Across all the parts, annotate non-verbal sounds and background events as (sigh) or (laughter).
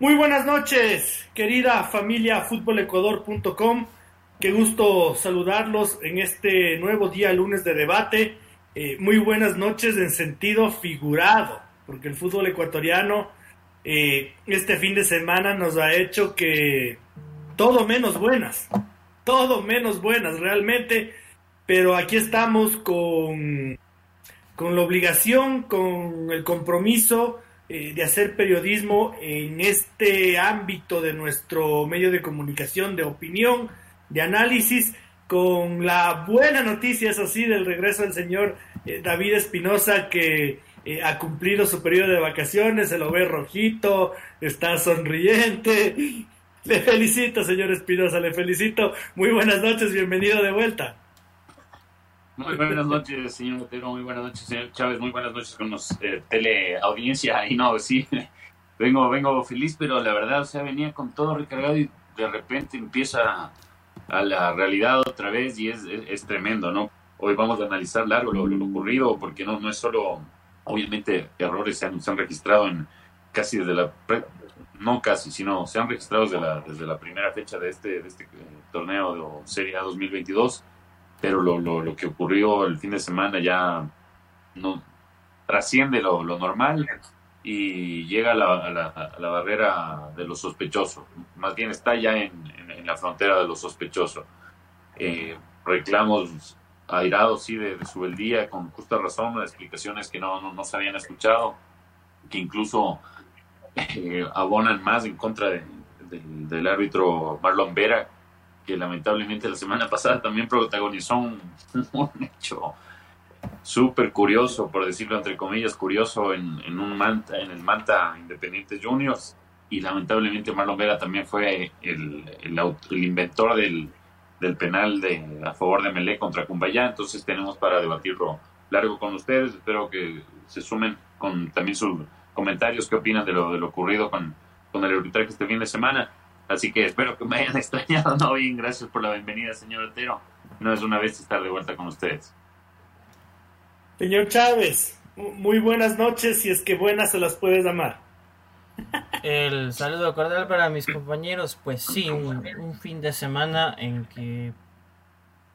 Muy buenas noches, querida familia futbolecuador.com. Qué gusto saludarlos en este nuevo día lunes de debate. Eh, muy buenas noches en sentido figurado, porque el fútbol ecuatoriano eh, este fin de semana nos ha hecho que todo menos buenas, todo menos buenas realmente, pero aquí estamos con, con la obligación, con el compromiso eh, de hacer periodismo en este ámbito de nuestro medio de comunicación, de opinión, de análisis, con la buena noticia, eso sí, del regreso del señor eh, David Espinosa, que eh, ha cumplido su periodo de vacaciones, se lo ve rojito, está sonriente. (laughs) Le felicito, señor Espinosa, le felicito. Muy buenas noches, bienvenido de vuelta. Muy buenas noches, señor Otero, muy buenas noches, señor Chávez, muy buenas noches con los eh, teleaudiencia. Y no, sí, (laughs) vengo, vengo feliz, pero la verdad, o venía con todo recargado y de repente empieza a la realidad otra vez y es, es, tremendo, ¿no? Hoy vamos a analizar largo lo, lo, ocurrido, porque no, no es solo, obviamente, errores se han, se han registrado en casi desde la, no casi, sino se han registrado desde la, desde la primera fecha de este, de este eh, torneo de Serie A 2022 pero lo, lo, lo, que ocurrió el fin de semana ya no trasciende lo, lo normal y llega a la, a, la, a la, barrera de lo sospechoso, más bien está ya en, en, la frontera de lo sospechoso. Eh, reclamos airados, sí, de, de su día con justa razón, explicaciones que no, no, no, se habían escuchado, que incluso eh, abonan más en contra de, de, del árbitro Marlon Vera, que lamentablemente la semana (laughs) pasada también protagonizó un, hecho súper curioso, por decirlo entre comillas, curioso en, en, un Manta, en el Manta Independiente Juniors. Y lamentablemente Marlon Vera también fue el, el, el inventor del, del, penal de, a favor de Melé contra Cumbayá. Entonces tenemos para debatirlo largo con ustedes. Espero que se sumen con también sus comentarios, qué opinan de lo, de lo ocurrido con, con el arbitraje este fin de semana. Así que espero que me hayan (laughs) extrañado. No, bien, gracias por la bienvenida, señor Otero. No es una vez estar de vuelta con ustedes. Señor Chávez, muy buenas noches, si es que buenas se las puedes amar. El saludo cordial para mis compañeros. Pues sí, un, un, fin de semana en que,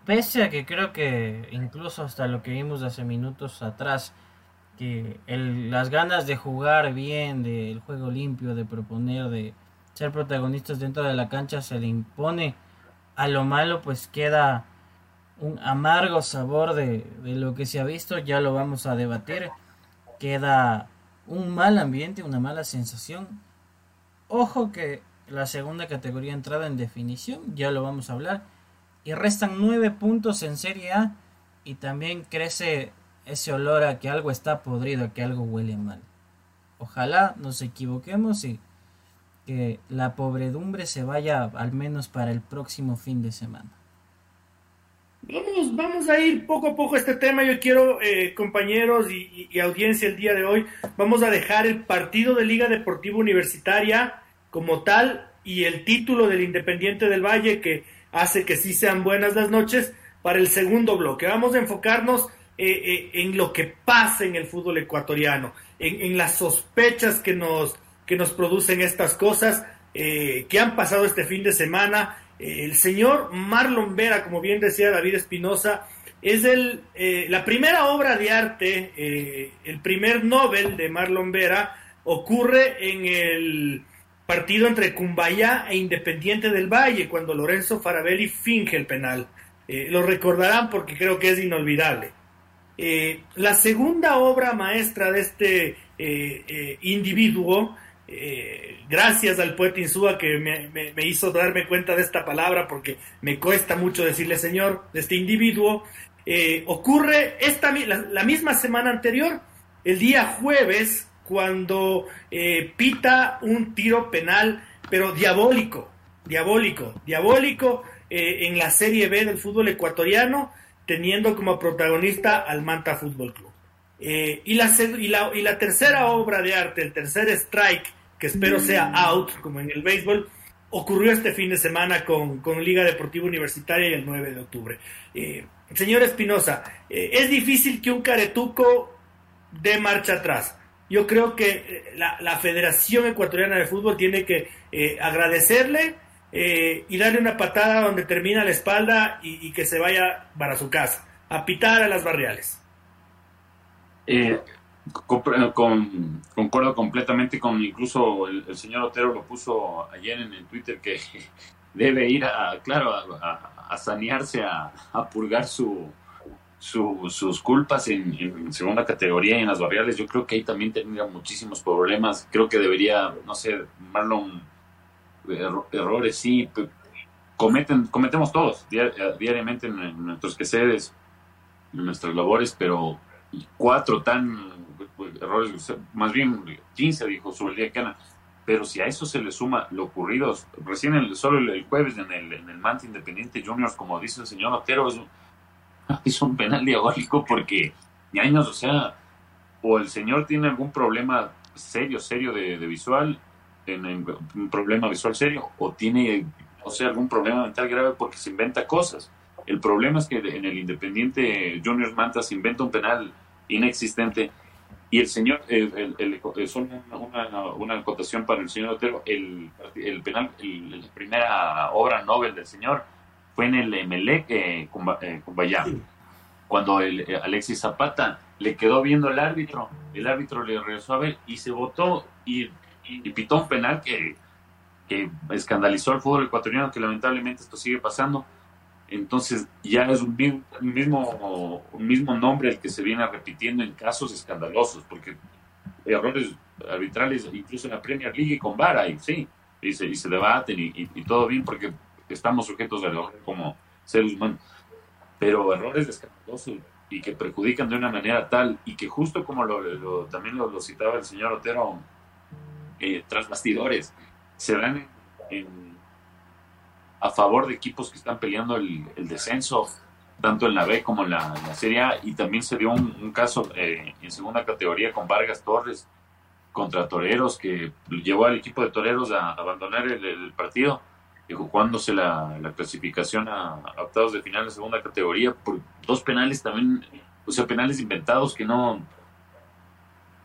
pese a que creo que incluso hasta lo que vimos hace minutos atrás, que el, las ganas de jugar bien, del juego limpio, de proponer, de ser protagonistas dentro de la cancha se le impone. A lo malo pues queda un amargo sabor de, de, lo que se ha visto ya lo vamos a debatir. Queda un mal ambiente una mala sensación. Ojo que la segunda categoría entrada en definición ya lo vamos a hablar. Y restan nueve puntos en serie A y también crece ese olor a que algo está podrido a que algo huele mal. Ojalá nos equivoquemos y que la pobredumbre se vaya al menos para el próximo fin de semana. Vamos, vamos a ir poco a poco a este tema. Yo quiero, eh, compañeros y, audiencia, el día de hoy, vamos a dejar el partido de Liga Deportiva Universitaria como tal y el título del Independiente del Valle, que hace que sí sean buenas las noches, para el segundo bloque. Vamos a enfocarnos eh, eh, en lo que pasa en el fútbol ecuatoriano, en las sospechas que nos que nos producen estas cosas eh, que han pasado este fin de semana. Eh, el señor Marlon Vera, como bien decía David Espinosa, es el, eh, la primera obra de arte, el primer Nobel de Marlon Vera, ocurre en el partido entre Cumbayá e Independiente del Valle, cuando Lorenzo Farabelli finge el penal. lo recordarán porque creo que es inolvidable. la segunda obra maestra de este individuo eh, gracias al poeta Insúa que me, me, hizo darme cuenta de esta palabra porque me cuesta mucho decirle Señor de este individuo. Eh, ocurre esta, la, la, misma semana anterior, el día jueves, cuando eh, pita un tiro penal, pero diabólico, diabólico, diabólico en la Serie B del fútbol ecuatoriano, teniendo como protagonista al Manta Fútbol Club. Eh, y, la, y, la, y, la, tercera obra de arte, el tercer strike, que espero sea out, como en el béisbol, ocurrió este fin de semana con, con Liga Deportiva Universitaria y el 9 de octubre. Eh, señor Espinosa, eh, es difícil que un caretuco dé marcha atrás. yo creo que eh, la, Federación Ecuatoriana de Fútbol tiene que eh, agradecerle eh, y darle una patada donde termina la espalda y, que se vaya para su casa, a pitar a las barriales. Con, concuerdo completamente con incluso el, señor Otero lo puso ayer en el Twitter que (laughs) debe ir a, claro, a, sanearse, a purgar su, sus culpas en, segunda categoría y en las barriales, yo creo que ahí también tendría muchísimos problemas. Creo que debería, no sé, Marlon, errores, sí, cometen, cometemos todos diariamente en, nuestros quehaceres, en nuestras labores, pero cuatro tan errores, más bien 15, dijo sobre el día que. Pero si a eso se le suma lo ocurrido recién el, solo el, jueves en el, en el Mante Independiente Juniors, como dice el señor Otero, es (laughs) es un penal diabólico porque años, o sea, o el señor tiene algún problema serio, serio de, visual, en, un problema visual serio, o tiene, o sea, algún problema mental grave porque se inventa cosas. El problema es que en el Independiente Junior Manta se inventa un penal inexistente. Y el señor, el, el, son una, una, acotación para el señor Otero, el, el penal, la primera obra Nobel del señor fue en el Emelec eh, con, eh, cuando el, eh, Alexis Zapata le quedó viendo el árbitro, el árbitro le regresó a ver y se votó y, pitó un penal que, que escandalizó al fútbol ecuatoriano, que lamentablemente esto sigue pasando. Entonces ya es un mismo, mismo nombre el que se viene repitiendo en casos escandalosos, porque errores arbitrales, incluso en la Premier League y con VAR, y sí, y se, y se debaten y, todo bien, porque estamos sujetos a error como seres humanos, pero errores escandalosos y que perjudican de una manera tal y que justo como lo, también lo, citaba el señor Otero, eh, tras bastidores, se dan a favor de equipos que están peleando el, descenso, tanto en la B como en la, Serie A, y también se dio un, caso eh, en segunda categoría con Vargas Torres contra Toreros, que llevó al equipo de Toreros a abandonar el partido jugándose la, la clasificación a, octavos de final de segunda categoría por dos penales también, o sea, penales inventados que no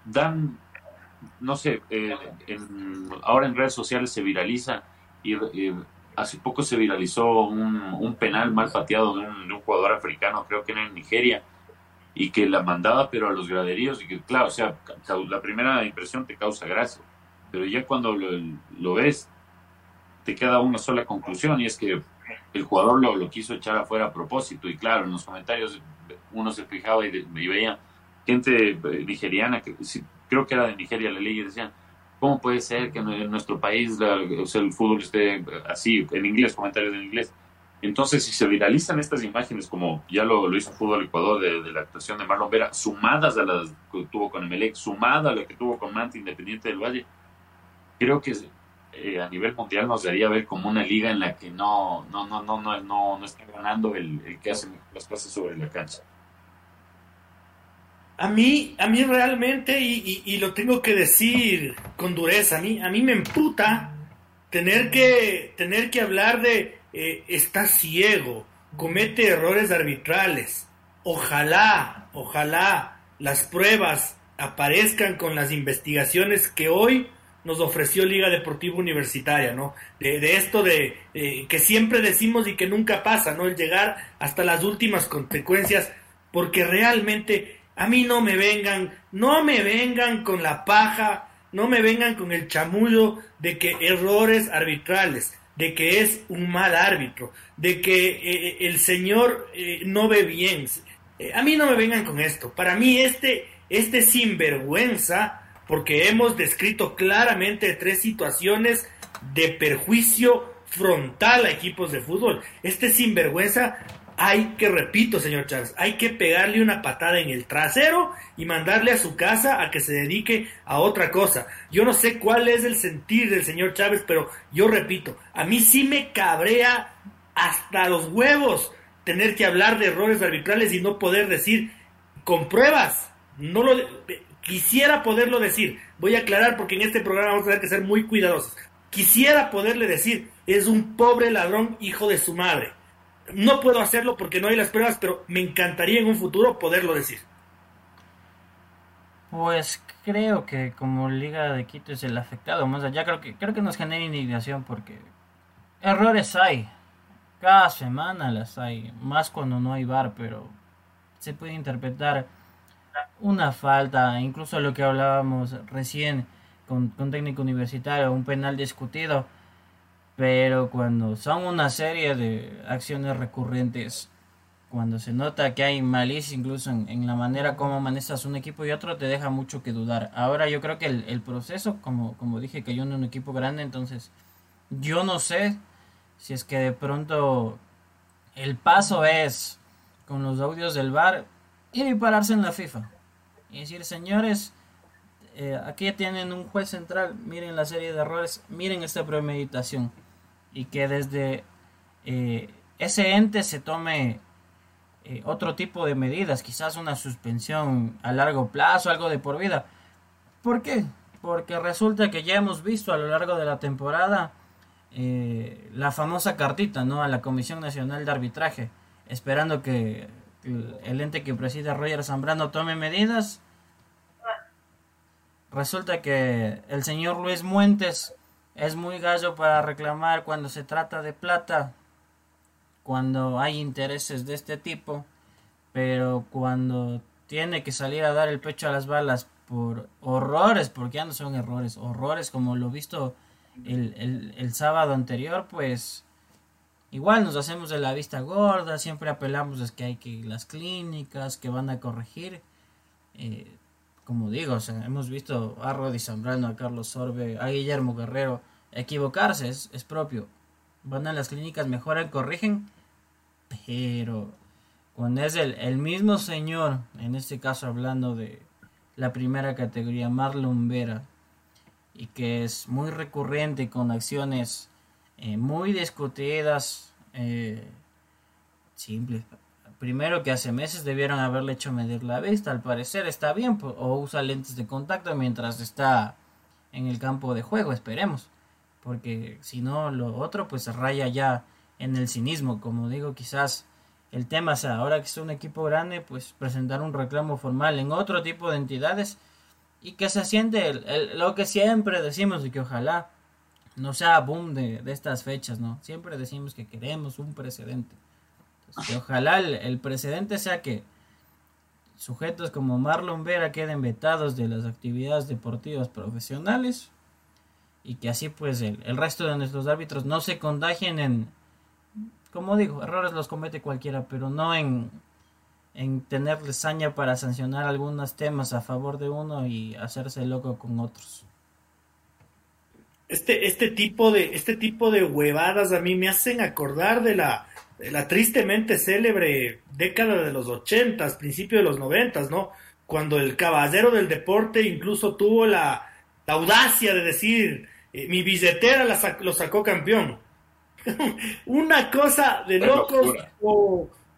dan, no sé, eh, ahora en redes sociales se viraliza y hace poco se viralizó un, penal mal pateado de un, jugador africano, creo que era en Nigeria, y que la mandaba pero a los graderíos y que claro, o sea, la primera impresión te causa gracia, pero ya cuando lo, lo ves te queda una sola conclusión y es que el jugador lo, lo quiso echar afuera a propósito y claro, en los comentarios uno se fijaba y, veía gente eh, nigeriana, que creo que era de Nigeria la ley, y decían, ¿cómo puede ser que en nuestro país el fútbol esté así, en inglés, comentarios en inglés? Entonces, si se viralizan estas imágenes, como ya lo, lo hizo Fútbol Ecuador de, la actuación de Marlon Vera, sumadas a las que tuvo con Emelec, sumada a la que tuvo con Manta Independiente del Valle, creo que eh, a nivel mundial nos daría ver como una liga en la que no, no, no, no, no, no, no está ganando el, que hace las cosas sobre la cancha. A mí, a mí realmente, y, lo tengo que decir con dureza, a mí, a mí me emputa tener que, tener que hablar de eh, está ciego, comete errores arbitrales. Ojalá, ojalá las pruebas aparezcan con las investigaciones que hoy nos ofreció Liga Deportiva Universitaria, ¿no? De, esto de que siempre decimos y que nunca pasa, ¿no? El llegar hasta las últimas consecuencias, porque realmente a mí no me vengan, no me vengan con la paja, no me vengan con el chamullo de que errores arbitrales, de que es un mal árbitro, de que eh, el señor eh, no ve bien. Eh, a mí no me vengan con esto. Para mí este, este sinvergüenza porque hemos descrito claramente tres situaciones de perjuicio frontal a equipos de fútbol. Este sinvergüenza hay que, repito, señor Chávez, hay que pegarle una patada en el trasero y mandarle a su casa a que se dedique a otra cosa. Yo no sé cuál es el sentir del señor Chávez, pero yo repito, a mí sí me cabrea hasta los huevos tener que hablar de errores arbitrales y no poder decir con pruebas. No lo Quisiera poderlo decir, voy a aclarar porque en este programa vamos a tener que ser muy cuidadosos. Quisiera poderle decir, es un pobre ladrón hijo de su madre. No puedo hacerlo porque no hay las pruebas, pero me encantaría en un futuro poderlo decir. Pues creo que como Liga de Quito es el afectado, más allá creo que creo que nos genera indignación porque errores hay. Cada semana las hay, más cuando no hay bar, pero se puede interpretar una falta, incluso lo que hablábamos recién con, con técnico universitario, un penal discutido, pero cuando son una serie de acciones recurrentes cuando se nota que hay malicia incluso en, la manera como manejas un equipo y otro, te deja mucho que dudar. Ahora yo creo que el, proceso, como, como dije, que yo en un equipo grande, entonces yo no sé si es que de pronto el paso es con los audios del bar ir y pararse en la FIFA. Y decir, señores, eh, aquí tienen un juez central, miren la serie de errores, miren esta premeditación. Y que desde eh, ese ente se tome eh, otro tipo de medidas, quizás una suspensión a largo plazo, algo de por vida. ¿Por qué? Porque resulta que ya hemos visto a lo largo de la temporada eh, la famosa cartita ¿no? a la Comisión Nacional de Arbitraje, esperando que el ente que preside Roger Zambrano tome medidas. Resulta que el señor Luis Muentes es muy gallo para reclamar cuando se trata de plata cuando hay intereses de este tipo, pero cuando tiene que salir a dar el pecho a las balas por horrores, porque ya no son errores, horrores como lo visto el, el, sábado anterior, pues igual nos hacemos de la vista gorda, siempre apelamos a que hay que las clínicas que van a corregir. Eh, como digo, hemos visto a Rodi Zambrano, a Carlos Sorbe, a Guillermo Guerrero equivocarse, es, es propio. Van a las clínicas, mejoran, corrigen pero cuando es el, mismo señor, en este caso hablando de la primera categoría, Marlon Vera, y que es muy recurrente con acciones eh, muy discutidas, eh, simples. Primero que hace meses debieron haberle hecho medir la vista, al parecer está bien, o usa lentes de contacto mientras está en el campo de juego, esperemos, porque si no lo otro pues raya ya en el cinismo. Como digo, quizás el tema sea, ahora que es un equipo grande, pues presentar un reclamo formal en otro tipo de entidades y que se siente lo que siempre decimos y que ojalá no sea boom de, estas fechas, ¿no? Siempre decimos que queremos un precedente. Que ojalá el, precedente sea que sujetos como Marlon Vera queden vetados de las actividades deportivas profesionales y que así pues el, el resto de nuestros árbitros no se contagien en, como digo, errores los comete cualquiera, pero no en, en tener saña para sancionar algunos temas a favor de uno y hacerse loco con otros. Este, este tipo de, este tipo de huevadas a mí me hacen acordar de la, la tristemente célebre década de los ochentas, principio de los noventas, ¿no? Cuando el caballero del deporte incluso tuvo la, audacia de decir, eh, mi billetera la lo sacó campeón. (laughs) una cosa de locos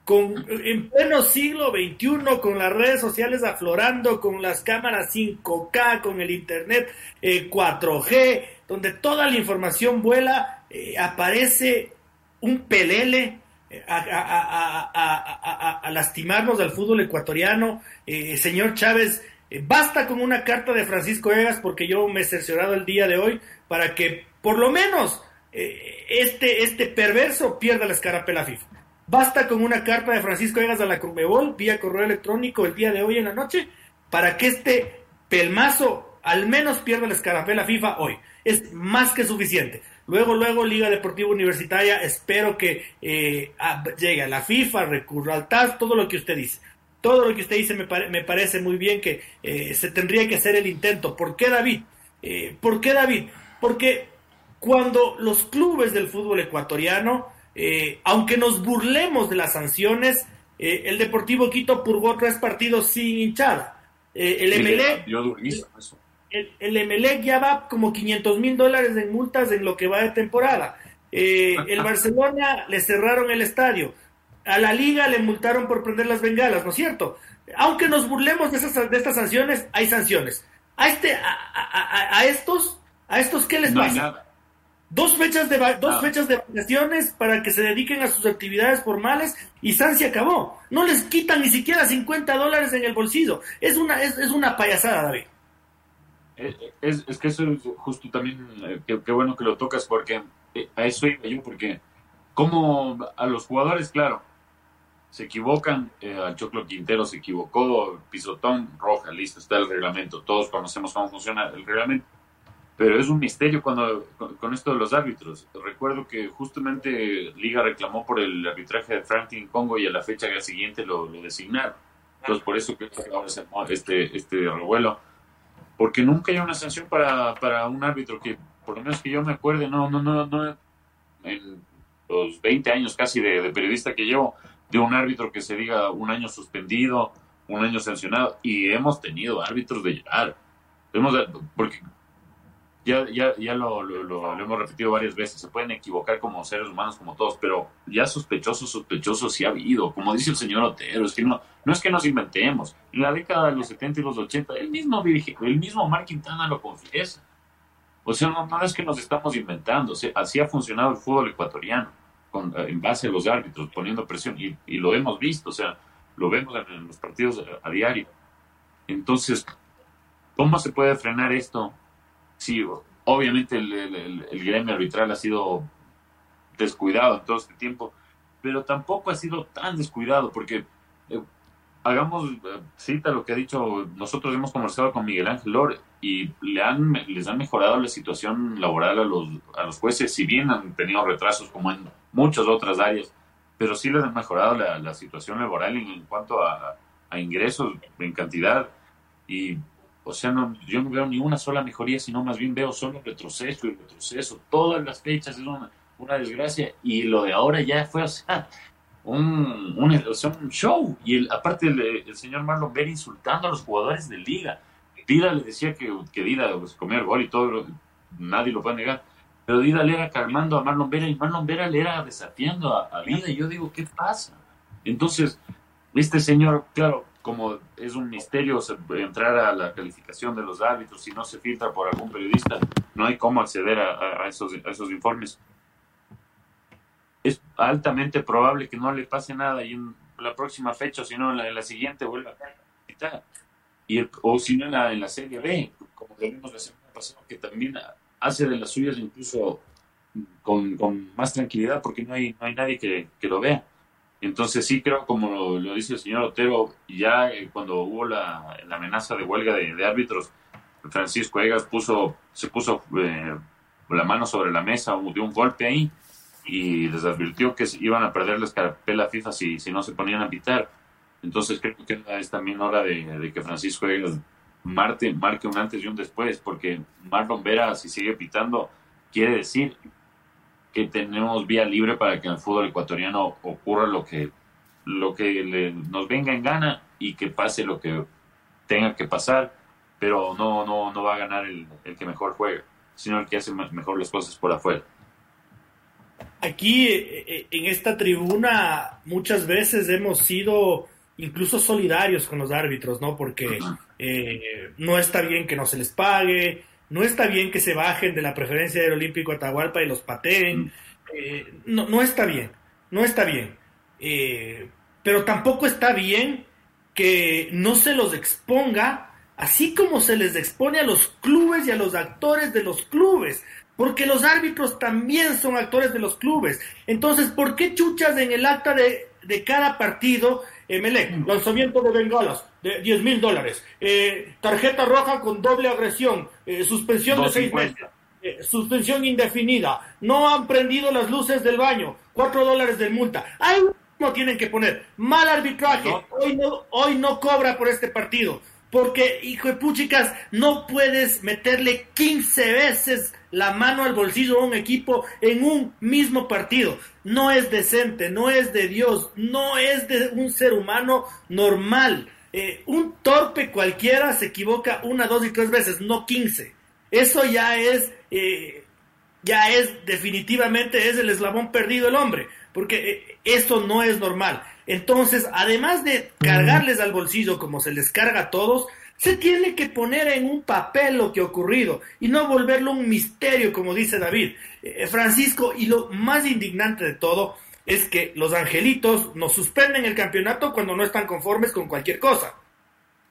con, en pleno siglo XXI, con las redes sociales aflorando, con las cámaras 5K, con el Internet 4G, eh, donde toda la información vuela, eh, aparece un pelele eh, a, lastimarnos al fútbol ecuatoriano. señor Chávez, basta con una carta de Francisco Egas, porque yo me he cerciorado el día de hoy, para que por lo menos eh, este, este perverso pierda la escarapela FIFA. Basta con una carta de Francisco Egas a la Conmebol vía correo electrónico el día de hoy en la noche para que este pelmazo al menos pierda la escarapela FIFA hoy. Es más que suficiente. Luego, luego, Liga Deportiva Universitaria, espero que eh, llegue a la FIFA, recurra al TAS, todo lo que usted dice. Todo lo que usted dice me, me parece muy bien que eh, se tendría que hacer el intento. ¿Por qué David? ¿Por qué David? Porque cuando los clubes del fútbol ecuatoriano, eh, aunque nos burlemos de las sanciones, eh, el Deportivo Quito purgó tres partidos sin hinchar. Eh, el, MLE, el, el ya va como 500 mil dólares en multas en lo que va de temporada. (laughs) el Barcelona le cerraron el estadio. A la liga le multaron por prender las bengalas, ¿no es cierto? Aunque nos burlemos de, esas, de estas sanciones, hay sanciones. A, este, a, estos, ¿a estos qué les pasa? Dos fechas de dos ah. fechas de vacaciones para que se dediquen a sus actividades formales y San se acabó. No les quitan ni siquiera 50 dólares en el bolsillo. Es una es, es una payasada, David. Eh, eh, es, es, que eso es justo también, eh, qué bueno que lo tocas porque a eso iba yo, porque como a los jugadores, claro, se equivocan, al Choclo Quintero se equivocó, pisotón, roja, listo, está el reglamento, todos conocemos cómo funciona el reglamento pero es un misterio cuando con, esto de los árbitros. Recuerdo que justamente Liga reclamó por el arbitraje de Franklin Congo y a la fecha siguiente lo, lo designaron. Entonces por eso que ahora se este, este revuelo. Porque nunca hay una sanción para, para un árbitro que, por lo menos que yo me acuerde, no, no, no, no, en los 20 años casi de, de periodista que llevo, de un árbitro que se diga un año suspendido, un año sancionado, y hemos tenido árbitros de llegar. Hemos, porque ya, ya, ya lo, lo, hemos repetido varias veces, se pueden equivocar como seres humanos, como todos, pero ya sospechosos, sospechosos sí ha habido, como dice el señor Otero, es que no, no es que nos inventemos, en la década de los 70 y los 80, el mismo, el mismo Mark Quintana lo confiesa. O sea, no, es que nos estamos inventando, así ha funcionado el fútbol ecuatoriano, con, eh, en base a los árbitros, poniendo presión, y, y lo hemos visto, o sea, lo vemos en, los partidos a diario. Entonces, ¿cómo se puede frenar esto? Sí, obviamente el, gremio arbitral ha sido descuidado en todo este tiempo, pero tampoco ha sido tan descuidado, porque eh, hagamos eh, cita lo que ha dicho, nosotros hemos conversado con Miguel Ángel Lore y le han, les han mejorado la situación laboral a los, a los jueces, si bien han tenido retrasos como en muchas otras áreas, pero sí les han mejorado la, situación laboral en, cuanto a, a ingresos en cantidad y o sea, no, yo no veo ni una sola mejoría, sino más bien veo solo retroceso y retroceso. Todas las fechas es una, una desgracia. Y lo de ahora ya fue, o sea, un, un, show. Y el, aparte el, señor Marlon Vera insultando a los jugadores de liga. Dida le decía que, que Dida pues, comía el gol y todo, nadie lo puede negar. Pero Dida le era calmando a Marlon Vera y Marlon Vera le era desafiando a, a Dida. Y yo digo, ¿qué pasa? Entonces, este señor, claro, como es un misterio entrar a la calificación de los árbitros si no se filtra por algún periodista, no hay cómo acceder a, esos, informes. Es altamente probable que no le pase nada y en la próxima fecha, sino en la, siguiente vuelva a. Y o si no en la, en la Serie B, como vimos la semana pasada, que también hace de las suyas incluso con, con más tranquilidad porque no hay, no hay nadie que, que lo vea. Entonces sí creo, como lo, dice el señor Otero, ya eh, cuando hubo la, amenaza de huelga de, árbitros, Francisco Egas puso, se puso eh, la mano sobre la mesa, dio un golpe ahí y les advirtió que iban a perder la escarapela FIFA si, si no se ponían a pitar. Entonces creo que es también hora de, que Francisco Egas marque, marque un antes y un después, porque Marlon Vera, si sigue pitando, quiere decir que tenemos vía libre para que en el fútbol ecuatoriano ocurra lo que, lo que nos venga en gana y que pase lo que tenga que pasar, pero no, no, no va a ganar el, que mejor juega, sino el que hace mejor las cosas por afuera. Aquí eh, eh, en esta tribuna muchas veces hemos sido incluso solidarios con los árbitros, ¿no? Porque eh, no está bien que no se les pague, no está bien que se bajen de la preferencia del Olímpico Atahualpa y los pateen. Mm. Eh, no, no está bien, no está bien. Eh, pero tampoco está bien que no se los exponga, así como se les expone a los clubes y a los actores de los clubes. Porque los árbitros también son actores de los clubes. Entonces, ¿por qué chuchas en el acta de, de cada partido Emelec, lanzamiento de bengalas de 10 mil dólares, eh, tarjeta roja con doble agresión, eh, suspensión de seis meses, eh, suspensión indefinida, no han prendido las luces del baño, 4 dólares de multa. Ahí no tienen que poner. Mal arbitraje, hoy no, hoy no cobra por este partido. Porque, hijo de puchicas, no puedes meterle 15 veces la mano al bolsillo a un equipo en un mismo partido. No es decente, no es de Dios, no es de un ser humano normal. Eh, un torpe cualquiera se equivoca una, dos y tres veces, no 15. Eso ya es, eh, ya es definitivamente es el eslabón perdido el hombre, porque eh, esto no es normal. Entonces, además de cargarles al bolsillo como se les carga a todos, Se tiene que poner en un papel lo que ha ocurrido y no volverlo un misterio, como dice David. Eh, Francisco, y lo más indignante de todo es que los angelitos nos suspenden el campeonato cuando no están conformes con cualquier cosa.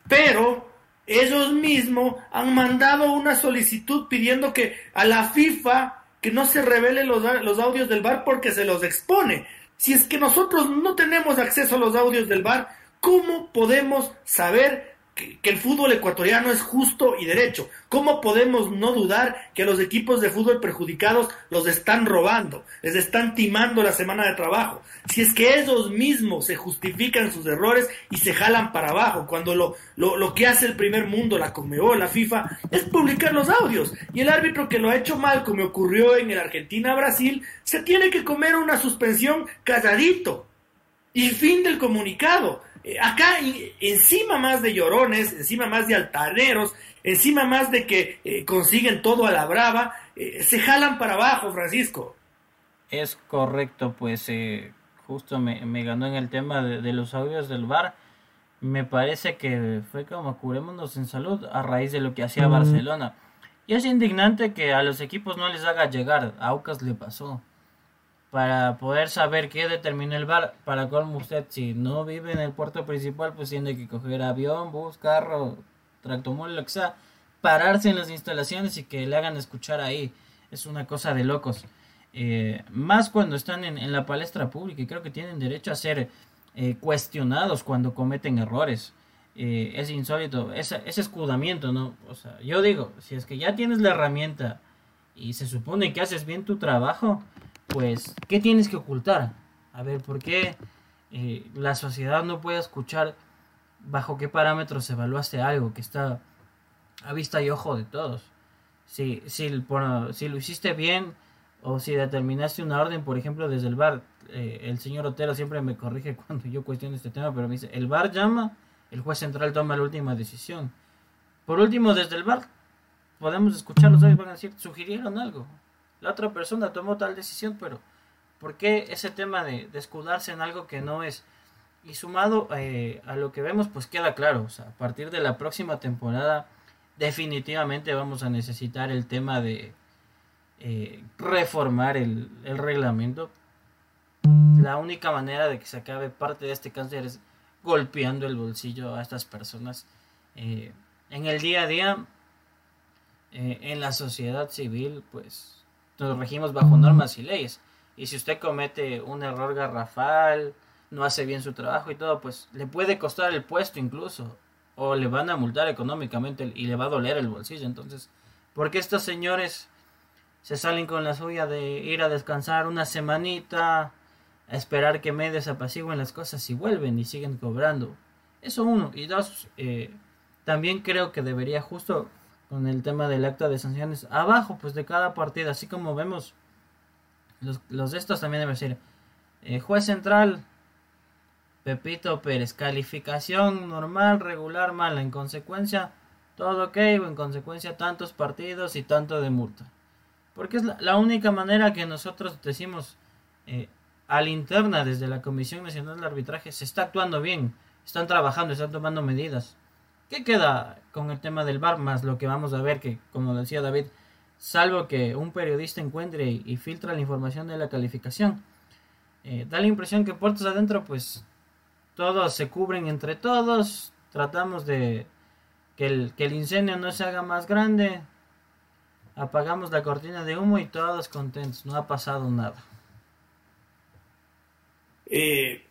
Pero ellos mismos han mandado una solicitud pidiendo que a la FIFA que no se revele los, los audios del bar porque se los expone. Si es que nosotros no tenemos acceso a los audios del bar, ¿cómo podemos saber que, el fútbol ecuatoriano es justo y derecho. ¿Cómo podemos no dudar que los equipos de fútbol perjudicados los están robando, les están timando la semana de trabajo? Si es que ellos mismos se justifican sus errores y se jalan para abajo, cuando lo, lo, que hace el primer mundo, la Conmebol, la FIFA, es publicar los audios. Y el árbitro que lo ha hecho mal, como ocurrió en el Argentina-Brasil, se tiene que comer una suspensión calladito. Y fin del comunicado. Eh, acá encima más de llorones, encima más de altaneros, encima más de que eh, consiguen todo a la brava, eh, se jalan para abajo, Francisco. Es correcto, pues justo me, ganó en el tema de, los audios del bar. Me parece que fue como curémonos en salud a raíz de lo que hacía Barcelona. Y es indignante que a los equipos no les haga llegar. A Aucas le pasó para poder saber qué determina el bar. Para colmo usted, si no vive en el puerto principal, pues tiene que coger avión, bus, carro, tractomóvil, lo que sea, pararse en las instalaciones y que le hagan escuchar ahí. Es una cosa de locos. Eh, más cuando están en, la palestra pública y creo que tienen derecho a ser eh, cuestionados cuando cometen errores. Eh, es insólito, ese, ese escudamiento, ¿no? O sea, yo digo, si es que ya tienes la herramienta y se supone que haces bien tu trabajo, pues, ¿qué tienes que ocultar? A ver, ¿por qué eh, la sociedad no puede escuchar bajo qué parámetros evaluaste algo que está a vista y ojo de todos? Si, si, si lo hiciste bien o si determinaste una orden, por ejemplo, desde el bar, eh, el señor Otero siempre me corrige (laughs) cuando yo cuestiono este tema, pero me dice, el bar llama, el juez central toma la última decisión. Por último, desde el bar, podemos escucharlos, van a decir, sugirieron algo la otra persona tomó tal decisión, pero ¿por qué ese tema de, escudarse en algo que no es? Y sumado eh, a lo que vemos, pues queda claro, a partir de la próxima temporada definitivamente vamos a necesitar el tema de eh, reformar el, reglamento. La única manera de que se acabe parte de este cáncer es golpeando el bolsillo a estas personas. Eh, en el día a día, en la sociedad civil, pues nos regimos bajo normas y leyes. Y si usted comete un error garrafal, no hace bien su trabajo y todo, pues le puede costar el puesto incluso. O le van a multar económicamente y le va a doler el bolsillo. Entonces, ¿por qué estos señores se salen con la suya de ir a descansar una semanita, a esperar que me desapaciguen las cosas y vuelven y siguen cobrando? Eso uno. Y dos, eh, también creo que debería justo con el tema del acta de sanciones abajo pues de cada partida así como vemos los, de estos también debe ser eh, juez central Pepito Pérez calificación normal regular mala en consecuencia todo ok en consecuencia tantos partidos y tanto de multa. Porque es la, única manera que nosotros decimos eh, al interna desde la Comisión Nacional de Arbitraje se está actuando bien están trabajando están tomando medidas ¿Qué queda con el tema del bar? Más lo que vamos a ver que, como decía David, salvo que un periodista encuentre y, filtra la información de la calificación, eh, da la impresión que puertas adentro, pues todos se cubren entre todos, tratamos de que el, que el incendio no se haga más grande, apagamos la cortina de humo y todos contentos, no ha pasado nada. Eh,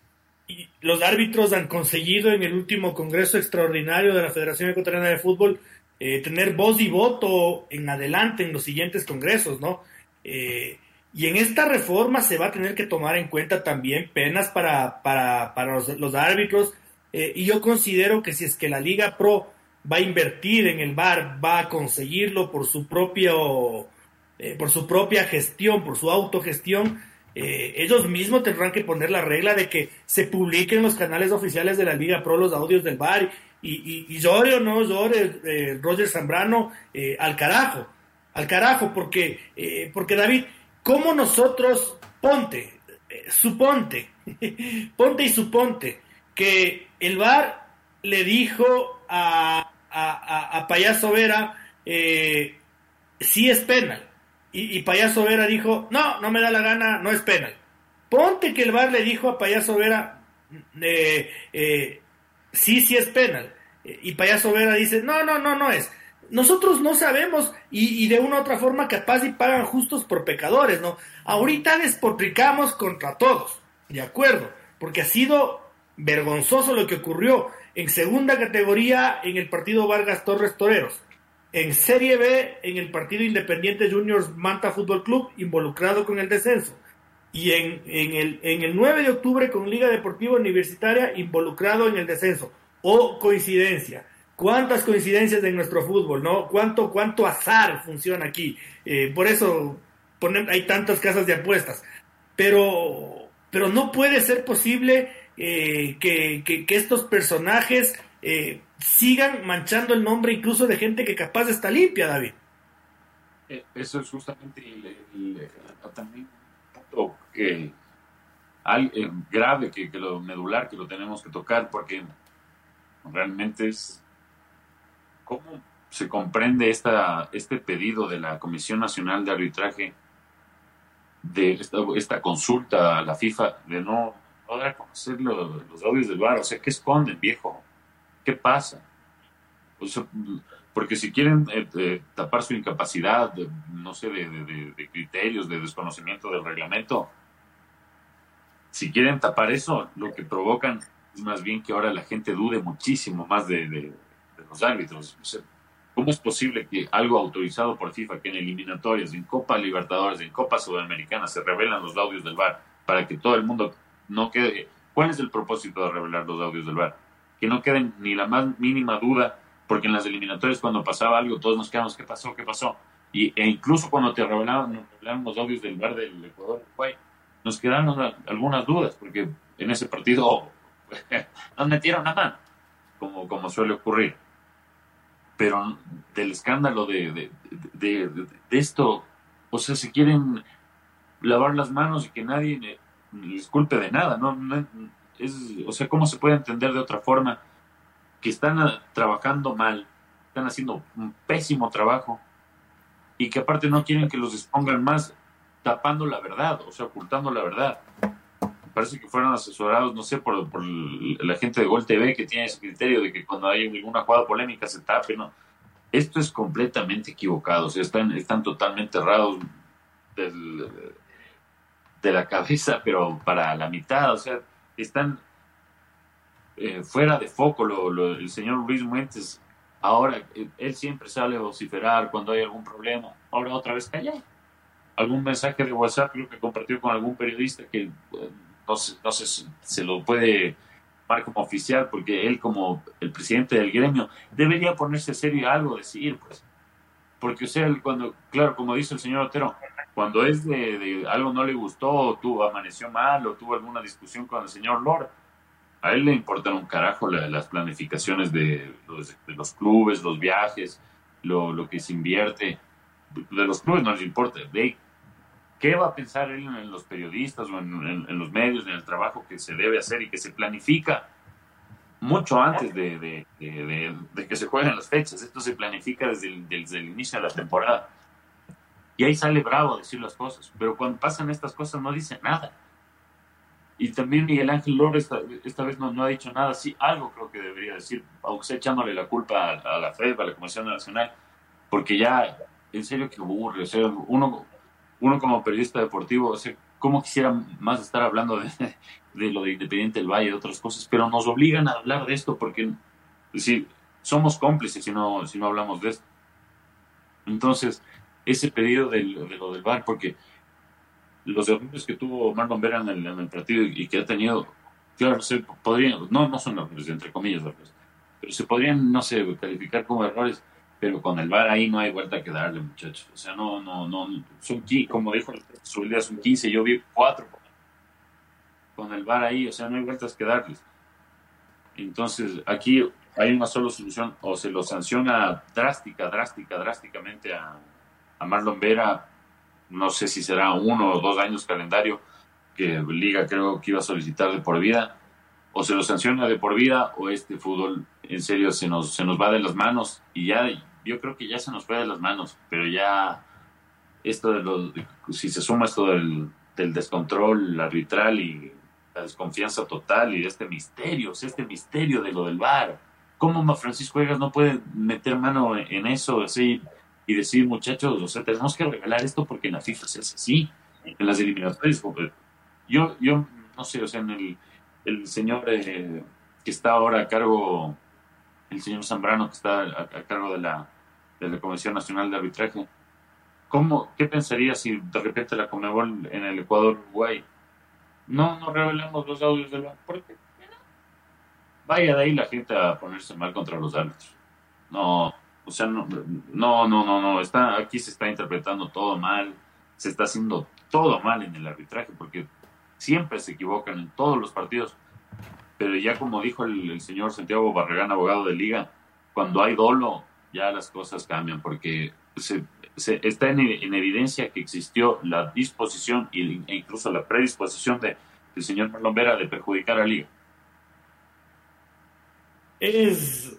los árbitros han conseguido en el último Congreso Extraordinario de la Federación Ecuatoriana de Fútbol eh, tener voz y voto en adelante en los siguientes congresos, ¿no? Eh, y en esta reforma se va a tener que tomar en cuenta también penas para, para, los, árbitros. Eh, y yo considero que si es que la Liga Pro va a invertir en el VAR, va a conseguirlo por su propio, por su propia gestión, por su autogestión, eh, ellos mismos tendrán que poner la regla de que se publiquen los canales oficiales de la Liga Pro los audios del bar y, y, llore o no llore eh, Roger Zambrano eh, al carajo, al carajo, porque, porque David, ¿cómo nosotros, ponte, suponte, (laughs) ponte y suponte que el bar le dijo a a, Payaso Vera, eh, sí es penal. Y, Payaso Vera dijo, no, no me da la gana, no es penal. Ponte que el VAR le dijo a Payaso Vera, eh, eh, sí, sí es penal. Y Payaso Vera dice, no, no, no, no es. Nosotros no sabemos y, de una u otra forma capaz y pagan justos por pecadores, ¿no? Ahorita despotricamos contra todos, de acuerdo, porque ha sido vergonzoso lo que ocurrió en segunda categoría en el partido Vargas Torres Toreros, en Serie B en el partido Independiente Juniors Manta Fútbol Club involucrado con el descenso y en, en, el, en el 9 de octubre con Liga Deportiva Universitaria involucrado en el descenso. O coincidencia. ¿Cuántas coincidencias en nuestro fútbol, no? ¿Cuánto, cuánto azar funciona aquí? Eh, por eso hay tantas casas de apuestas. Pero, pero no puede ser posible eh, que, que, estos personajes eh, sigan manchando el nombre incluso de gente que capaz está limpia, David. Eh, eso es justamente también un punto que, grave, que, que, lo medular, que lo tenemos que tocar, porque realmente es cómo se comprende esta, este pedido de la Comisión Nacional de Arbitraje de esta, esta consulta a la FIFA de no a conocer los, audios del bar. O sea, ¿qué esconden, viejo? ¿Qué pasa? porque si quieren eh, eh, tapar su incapacidad, no sé, de, criterios, de desconocimiento del reglamento, si quieren tapar eso, lo que provocan es más bien que ahora la gente dude muchísimo más de, los árbitros. ¿Cómo es posible que algo autorizado por FIFA, que en eliminatorias, en Copa Libertadores, en Copa Sudamericana, se revelan los audios del bar para que todo el mundo no quede. ¿Cuál es el propósito de revelar los audios del bar? Que no queden ni la más mínima duda, porque en las eliminatorias cuando pasaba algo todos nos quedamos, ¿qué pasó? ¿Qué pasó? Y, e incluso cuando te revelaban, los audios del bar del Ecuador, nos quedaron algunas dudas, porque en ese partido (laughs) nos metieron a mano, como, como suele ocurrir. Pero del escándalo de, de, de, de esto, o sea, se quieren lavar las manos y que nadie les culpe de nada, ¿no? Es, o sea, ¿cómo se puede entender de otra forma que están ah, trabajando mal, están haciendo un pésimo trabajo y que aparte no quieren que los expongan más tapando la verdad, o sea, ocultando la verdad? Parece que fueron asesorados, no sé, por, por la gente de Gol TV que tiene ese criterio de que cuando hay alguna jugada polémica se tape, ¿no? Esto es completamente equivocado, o sea, están, están totalmente errados del, de la cabeza, pero para la mitad, o sea, están eh, fuera de foco lo, el señor Luis Muentes. Ahora, eh, él siempre sale a vociferar cuando hay algún problema. Ahora otra vez calla. Algún mensaje de WhatsApp creo que compartió con algún periodista que eh, no, sé, no se lo puede tomar como oficial porque él como el presidente del gremio debería ponerse serio algo decir, pues. Porque, o sea, cuando, claro, como dice el señor Otero, cuando es de, algo no le gustó, tuvo, amaneció mal, o tuvo alguna discusión con el señor Lord, a él le importan un carajo las planificaciones de los, clubes, los viajes, lo, que se invierte. De los clubes no les importa. De, ¿Qué va a pensar él en los periodistas o en, los medios, en el trabajo que se debe hacer y que se planifica mucho antes de, que se jueguen las fechas? Esto se planifica desde desde el inicio de la temporada. Y ahí sale bravo a decir las cosas. Pero cuando pasan estas cosas no dice nada. Y también Miguel Ángel López esta, vez no, no, ha dicho nada. Sí, algo creo que debería decir, aunque sea echándole la culpa a, la FED, a la Comisión Nacional, porque ya, en serio que aburre. O sea, uno, uno como periodista deportivo, o sea, cómo quisiera más estar hablando de, lo de Independiente del Valle, de otras cosas, pero nos obligan a hablar de esto porque, es decir, somos cómplices si no, si no hablamos de esto. Entonces, ese pedido de lo del VAR, porque los errores que tuvo Marlon Vera en el, partido y que ha tenido, claro, se podrían, no, no son errores, entre comillas, errores, pero se podrían, no sé, calificar como errores, pero con el VAR ahí no hay vuelta que darle, muchachos. O sea, no, no, no, son, como dijo su día, son 15, yo vi 4 con el VAR ahí, o sea, no hay vueltas que darles. Entonces, aquí hay una sola solución, o se lo sanciona drástica, drástica, drásticamente a, a Marlon Vera, no sé si será uno o dos años calendario, que Liga creo que iba a solicitar de por vida, o se lo sanciona de por vida o este fútbol en serio se nos, se nos va de las manos y ya yo creo que ya se nos fue de las manos, pero ya esto de los, si se suma esto del, del descontrol arbitral y la desconfianza total y este misterio, este misterio de lo del VAR, ¿cómo Francisco Egas no puede meter mano en eso así y decir, muchachos, o sea, tenemos que regalar esto porque en la FIFA se hace así, en las eliminatorias? Yo, yo no sé, o sea, en el, el señor eh, que está ahora a cargo, el señor Zambrano que está a cargo de la de la Comisión Nacional de Arbitraje. ¿Cómo, ¿Qué pensaría si de repente la Comebol en el Ecuador Uruguay no no revelamos los audios del ¿Por qué? Vaya de ahí la gente a ponerse mal contra los árbitros. No, o sea, no, no, no, no, está, aquí se está interpretando todo mal, se está haciendo todo mal en el arbitraje, porque siempre se equivocan en todos los partidos. Pero ya como dijo el, señor Santiago Barragán, abogado de liga, cuando hay dolo, ya las cosas cambian porque se, está en, evidencia que existió la disposición e incluso la predisposición de, del señor Marlon de perjudicar a Liga. Es,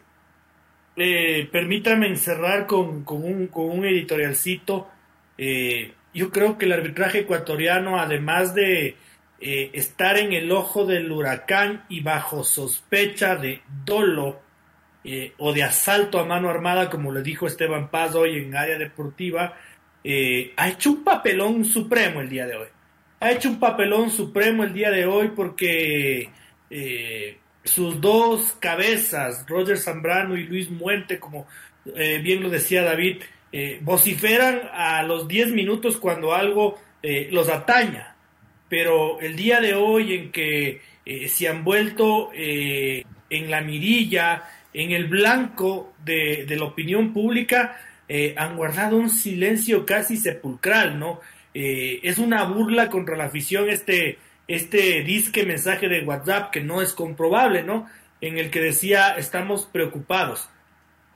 eh, permítame encerrar con, un, editorialcito. Eh, yo creo que el arbitraje ecuatoriano, además de eh, estar en el ojo del huracán y bajo sospecha de dolo, o de asalto a mano armada, como le dijo Esteban Paz hoy en área deportiva, ha hecho un papelón supremo el día de hoy. Ha hecho un papelón supremo el día de hoy porque sus dos cabezas, Roger Zambrano y Luis Muente, como bien lo decía David, vociferan a los 10 minutos cuando algo los ataña. Pero el día de hoy en que se han vuelto en la mirilla, en el blanco de, la opinión pública eh, han guardado un silencio casi sepulcral, ¿no? Eh, es una burla contra la afición este, este disque mensaje de WhatsApp que no es comprobable, ¿no? En el que decía, estamos preocupados.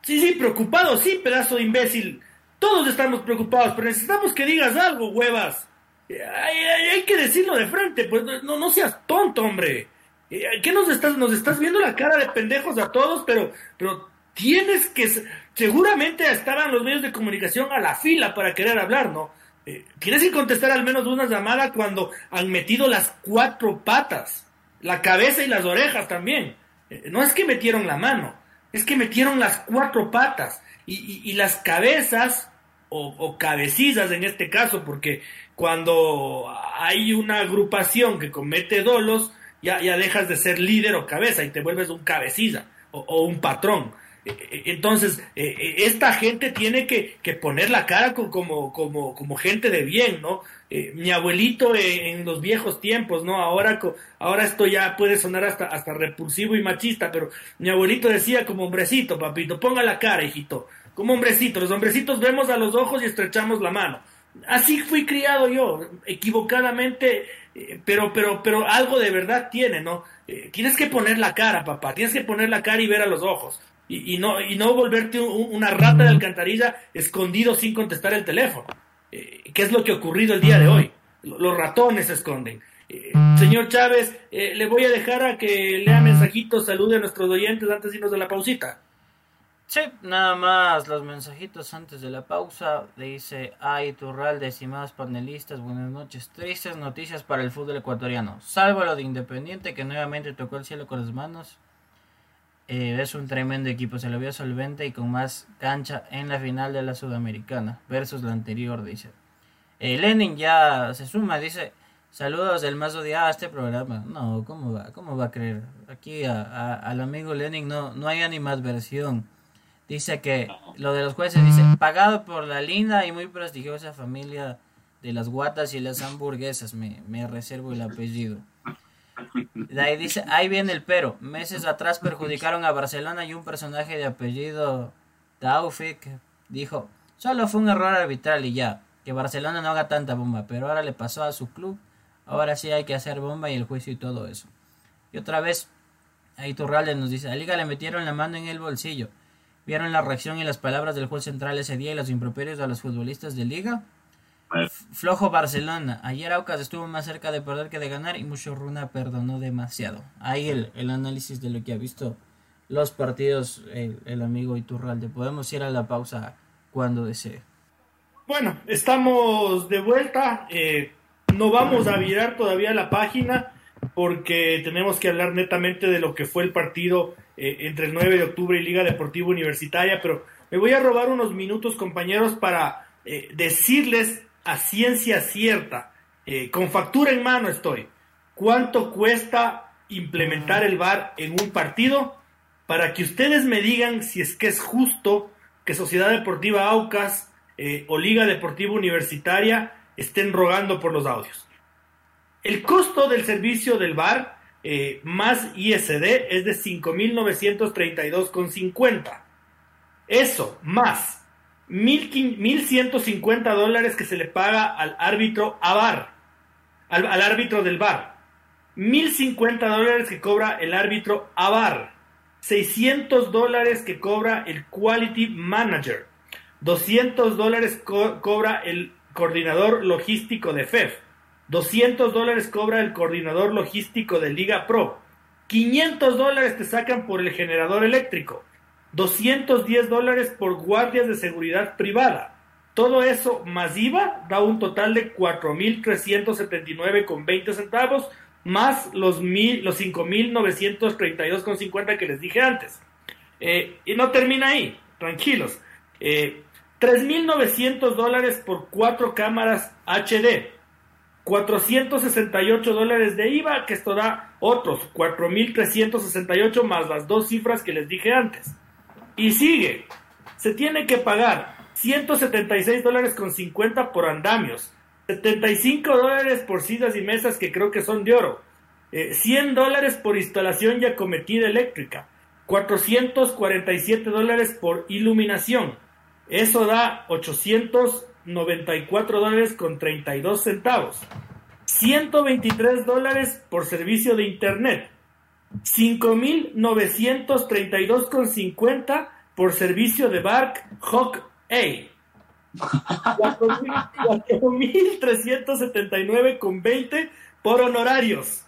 Sí, sí, preocupados, sí, pedazo de imbécil. Todos estamos preocupados, pero necesitamos que digas algo, huevas. Hay, que decirlo de frente, pues no, no seas tonto, hombre. Eh, ¿Qué nos estás, nos estás viendo la cara de pendejos a todos, pero, pero tienes que, seguramente estaban los medios de comunicación a la fila para querer hablar, ¿no? Eh, tienes que contestar al menos una llamada cuando han metido las cuatro patas, la cabeza y las orejas también. Eh, no es que metieron la mano, es que metieron las cuatro patas y, las cabezas o, o cabecillas en este caso, porque cuando hay una agrupación que comete dolos, ya, ya dejas de ser líder o cabeza y te vuelves un cabecilla o, un patrón. E, e, entonces, e, esta gente tiene que, poner la cara como, como, como gente de bien, ¿no? Eh, mi abuelito en los viejos tiempos, ¿no? Ahora, ahora esto ya puede sonar hasta, hasta repulsivo y machista, pero mi abuelito decía como hombrecito, papito, ponga la cara, hijito, como hombrecito. Los hombrecitos vemos a los ojos y estrechamos la mano. Así fui criado yo, equivocadamente eh, pero, pero, pero algo de verdad tiene, ¿no? Eh, tienes que poner la cara, papá, tienes que poner la cara y ver a los ojos. Y, no, y no volverte una rata de alcantarilla escondido sin contestar el teléfono. Eh, ¿Qué es lo que ha ocurrido el día de hoy? Los ratones se esconden. señor Chávez, le voy a dejar a que lea mensajitos, salude a nuestros oyentes antes de irnos de la pausita. Sí, nada más los mensajitos antes de la pausa. Dice, ay, Turraldes y más panelistas, buenas noches. Tristes noticias para el fútbol ecuatoriano. Salvo lo de Independiente, que nuevamente tocó el cielo con las manos. Eh, es un tremendo equipo, se lo vio solvente y con más cancha en la final de la Sudamericana versus la anterior, dice. Eh, Lenin ya se suma, dice, saludos del más odiado a este programa. No, ¿cómo va? ¿Cómo va a creer? Aquí al amigo Lenin no, no hay ni más versión. Dice que lo de los jueces dice pagado por la linda y muy prestigiosa familia de las guatas y las hamburguesas. Me, me reservo el apellido. Ahí dice, ahí viene el pero. Meses atrás perjudicaron a Barcelona y un personaje de apellido Taufik dijo, solo fue un error arbitral y ya, que Barcelona no haga tanta bomba, pero ahora le pasó a su club, ahora sí hay que hacer bomba y el juicio y todo eso. Y otra vez, ahí Turralde nos dice, a Liga le metieron la mano en el bolsillo. ¿Vieron la reacción y las palabras del juez central ese día y los improperios a los futbolistas de liga? Flojo Barcelona. Ayer Aucas estuvo más cerca de perder que de ganar y Mucho Runa perdonó demasiado. Ahí el, el análisis de lo que ha visto los partidos el, el amigo Iturralde. Podemos ir a la pausa cuando desee. Bueno, estamos de vuelta. Eh, no vamos a virar todavía la página porque tenemos que hablar netamente de lo que fue el partido eh, entre el 9 de octubre y Liga Deportiva Universitaria, pero me voy a robar unos minutos, compañeros, para eh, decirles a ciencia cierta, con factura en mano estoy, cuánto cuesta implementar el VAR en un partido para que ustedes me digan si es que es justo que Sociedad Deportiva Aucas eh, o Liga Deportiva Universitaria estén rogando por los audios. El costo del servicio del bar eh, más ISD es de 5.932,50. Eso, más 1.150 dólares que se le paga al árbitro a bar, al, árbitro del bar. 1.050 dólares que cobra el árbitro a bar. 600 dólares que cobra el Quality Manager. 200 dólares cobra el coordinador logístico de FEF. 200 dólares cobra el coordinador logístico de Liga Pro. 500 dólares te sacan por el generador eléctrico. 210 dólares por guardias de seguridad privada. Todo eso más IVA da un total de 4.379,20 centavos más los, mil, los 5.932,50 que les dije antes. Eh, y no termina ahí, tranquilos. Eh, 3.900 dólares por cuatro cámaras HD. 468 dólares de IVA, que esto da otros 4.368 más las dos cifras que les dije antes. Y sigue. Se tiene que pagar 176 dólares con 50 por andamios, 75 dólares por sillas y mesas que creo que son de oro. 100 eh, dólares por instalación y acometida eléctrica. 447 dólares por iluminación. Eso da 894 dólares con 32 centavos. 123 dólares por servicio de internet. 5.932 con 50 por servicio de Bark Hawk A. 4.379 con 20 por honorarios.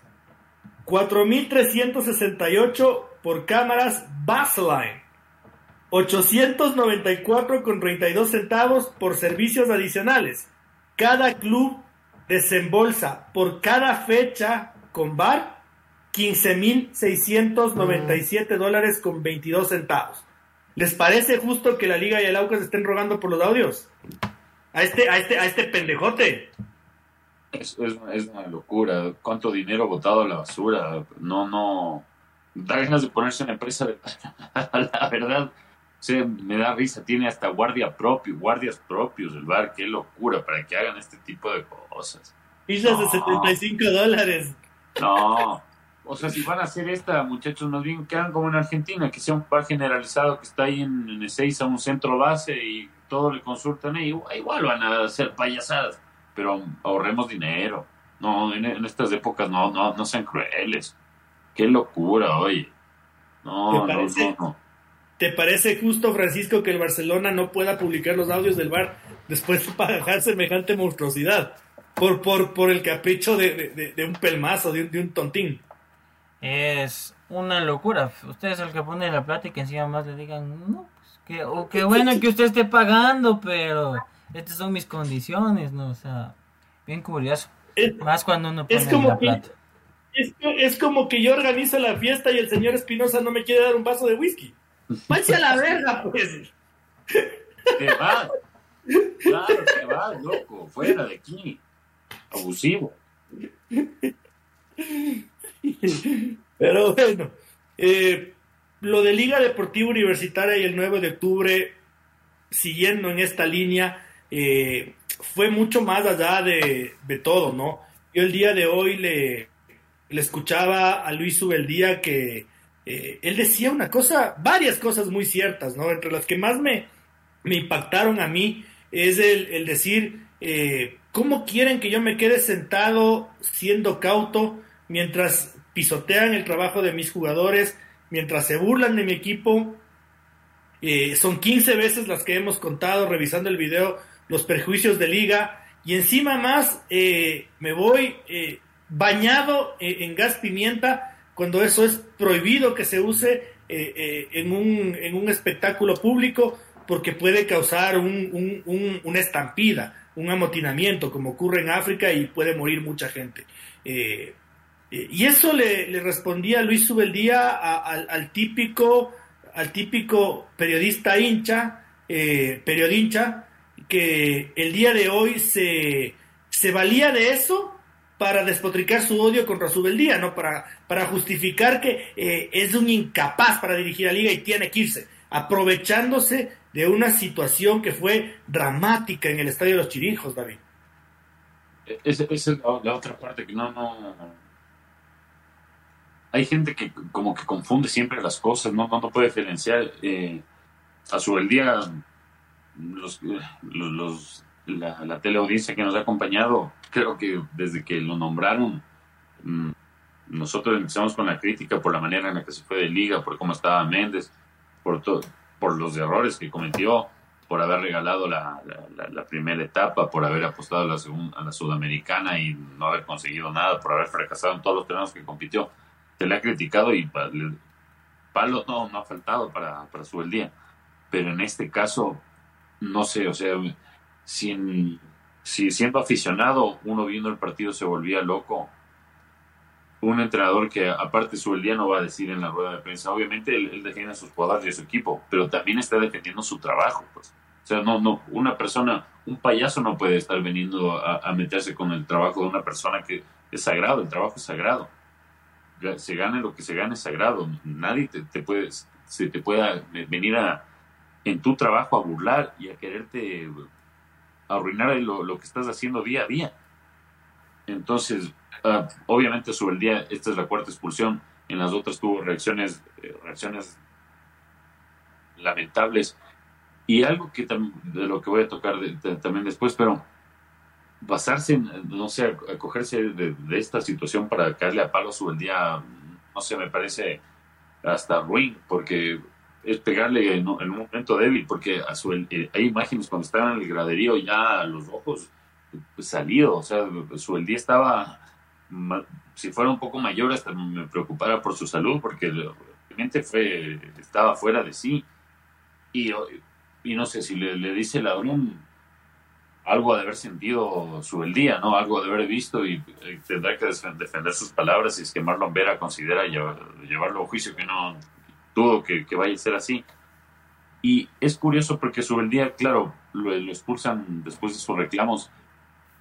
4.368 por cámaras Baseline. 894 con 32 centavos por servicios adicionales. Cada club desembolsa por cada fecha con bar 15.697 dólares con 22 centavos. ¿Les parece justo que la Liga y el Aucas estén rogando por los audios? A este, a este, a este pendejote. Es, es, una locura. ¿Cuánto dinero botado a la basura? No, no. Da ganas de ponerse en empresa de. (laughs) la verdad, me da risa. Tiene hasta guardia propio, guardias propios el bar. Qué locura para que hagan este tipo de cosas. Islas de 75 dólares. No. O sea, si van a hacer esta, muchachos, nos bien que hagan como en Argentina, que sea un par generalizado que está ahí en, en a un centro base y todo le consultan ahí. Igual van a hacer payasadas, pero ahorremos dinero. No, en, estas épocas no, no, no sean crueles. Qué locura, oye. No, no, no, ¿Te parece justo, Francisco, que el Barcelona no pueda publicar los audios del bar después de pagar semejante monstruosidad? Por, por, por el capricho de, de, un pelmazo, de, de un tontín es una locura. Usted es el que pone la plata y que encima más le digan, no, pues que, oh, qué bueno que usted esté pagando, pero estas son mis condiciones, ¿no? O sea, bien curioso. más cuando uno pone la plata. Es, es, como que yo organizo la fiesta y el señor Espinosa no me quiere dar un vaso de whisky. Váyase a la verga, pues. Te vas. Claro, te vas, loco. Fuera de aquí. Abusivo. (laughs) Pero bueno, eh, lo de Liga Deportiva Universitaria y el 9 de octubre, siguiendo en esta línea, eh, fue mucho más allá de, todo, ¿no? Yo el día de hoy le, le escuchaba a Luis Ubeldía que eh, él decía una cosa, varias cosas muy ciertas, ¿no? Entre las que más me, me impactaron a mí es el, el decir, ¿cómo quieren que yo me quede sentado siendo cauto mientras pisotean el trabajo de mis jugadores, mientras se burlan de mi equipo. Eh, son 15 veces las que hemos contado revisando el video los perjuicios de liga y encima más eh, me voy eh, bañado en gas pimienta cuando eso es prohibido que se use en, un, en un espectáculo público porque puede causar un, una estampida, un amotinamiento, como ocurre en África y puede morir mucha gente. Eh, eh, y eso le, respondía Luis Subeldía al, típico, al típico periodista hincha, eh, periodincha, que el día de hoy se, se valía de eso para despotricar su odio contra Subeldía, ¿no? Para, para justificar que es un incapaz para dirigir la liga y tiene que irse, aprovechándose de una situación que fue dramática en el Estadio de los Chirijos, David. Esa es la, otra parte que no, no... Hay gente que como que confunde siempre las cosas, no, no, puede diferenciar. Eh, a su el día, los, los, la, la, teleaudiencia que nos ha acompañado, creo que desde que lo nombraron, mm, nosotros empezamos con la crítica por la manera en la que se fue de liga, por cómo estaba Méndez, por todo por los errores que cometió, por haber regalado la, primera etapa, por haber apostado a la, a la sudamericana y no haber conseguido nada, por haber fracasado en todos los terrenos que compitió. Se le ha criticado y palo no, no ha faltado para, para su el día. Pero en este caso, no sé, o sea, si, si siendo aficionado uno viendo el partido se volvía loco, un entrenador que aparte su el día no va a decir en la rueda de prensa, obviamente él, defiende a sus jugadores y a su equipo, pero también está defendiendo su trabajo, pues. O sea, no, no, una persona, un payaso no puede estar viniendo a, meterse con el trabajo de una persona que es sagrado, el trabajo es sagrado. Se gane lo que se gane sagrado. Nadie te, puede, se te pueda venir a, en tu trabajo a burlar y a quererte arruinar lo, lo que estás haciendo día a día. Entonces, uh, obviamente sobre el día, esta es la cuarta expulsión, en las otras tuvo reacciones, eh, reacciones lamentables. Y algo que de lo que voy a tocar también después, pero basarse en, no sé, acogerse de, esta situación para caerle a palo sobre el día, no sé, me parece hasta ruin, porque es pegarle en, un momento débil, porque a su, eh, hay imágenes cuando estaban en el graderío ya los ojos salido, o sea, su día estaba, si fuera un poco mayor, hasta me preocupara por su salud, porque realmente fue, estaba fuera de sí. Y, y no sé si le, dice el ladrón algo de haber sentido su el día, ¿no? Algo de haber visto y, tendrá que defender sus palabras y es que Marlon Vera considera llevarlo a juicio, que no dudo que, que, vaya a ser así. Y es curioso porque su el día, claro, lo, lo expulsan después de sus reclamos,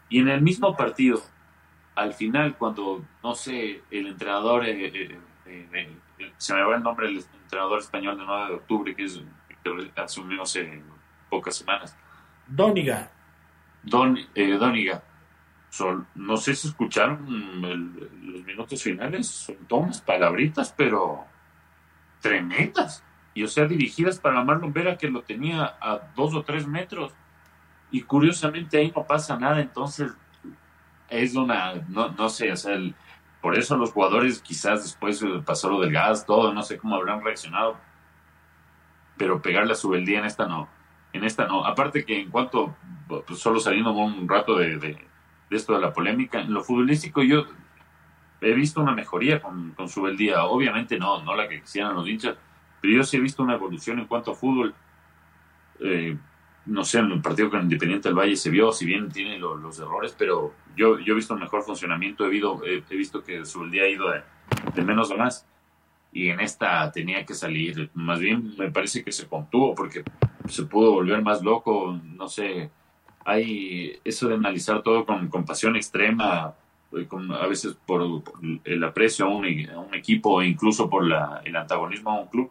y en el mismo partido, al final, cuando, no sé, el entrenador, eh, eh, eh, se me va el nombre del entrenador español de 9 de octubre, que, es, que asumió hace pocas semanas. Dóniga. Don, Dóniga. no sé si escucharon los minutos finales, son todas palabritas, pero tremendas. Y o sea, dirigidas para Marlon Vera, que lo tenía a dos o tres metros y curiosamente ahí no pasa nada, entonces es una, no, no sé, o sea, por eso los jugadores quizás después pasó lo del gas, todo, no sé cómo habrán reaccionado, pero pegarle a su beldía en esta no, en esta no. Aparte que en cuanto, pues solo saliendo un rato de, de, esto de la polémica, en lo futbolístico yo he visto una mejoría con, con su beldía, obviamente no, no la que quisieran los hinchas, pero yo sí he visto una evolución en cuanto a fútbol. Eh, no sé, en el partido con Independiente del Valle se vio, si bien tiene los errores, pero yo, yo he visto un mejor funcionamiento, he, he, visto que su día ha ido de, menos a más, y en esta tenía que salir, más bien me parece que se contuvo, porque se pudo volver más loco, no sé, hay eso de analizar todo con, pasión extrema, eh, con, a veces por, el aprecio a un, a equipo e incluso por la, el antagonismo a un club,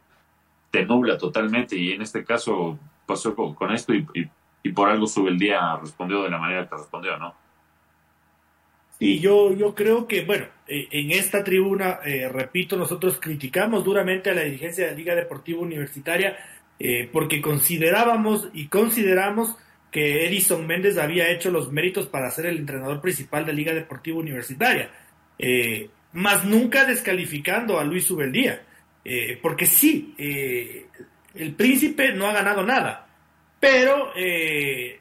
te nubla totalmente, y en este caso pasó con, esto y, por algo sube el día respondió de la manera que respondió, ¿no? Y yo, yo creo que, bueno, eh, en esta tribuna, eh, repito, nosotros criticamos duramente a la dirigencia de la Liga Deportiva Universitaria eh, porque considerábamos y consideramos que Edison Méndez había hecho los méritos para ser el entrenador principal de Liga Deportiva Universitaria, más nunca descalificando a Luis Ubeldía, porque sí, el príncipe no ha ganado nada, pero eh,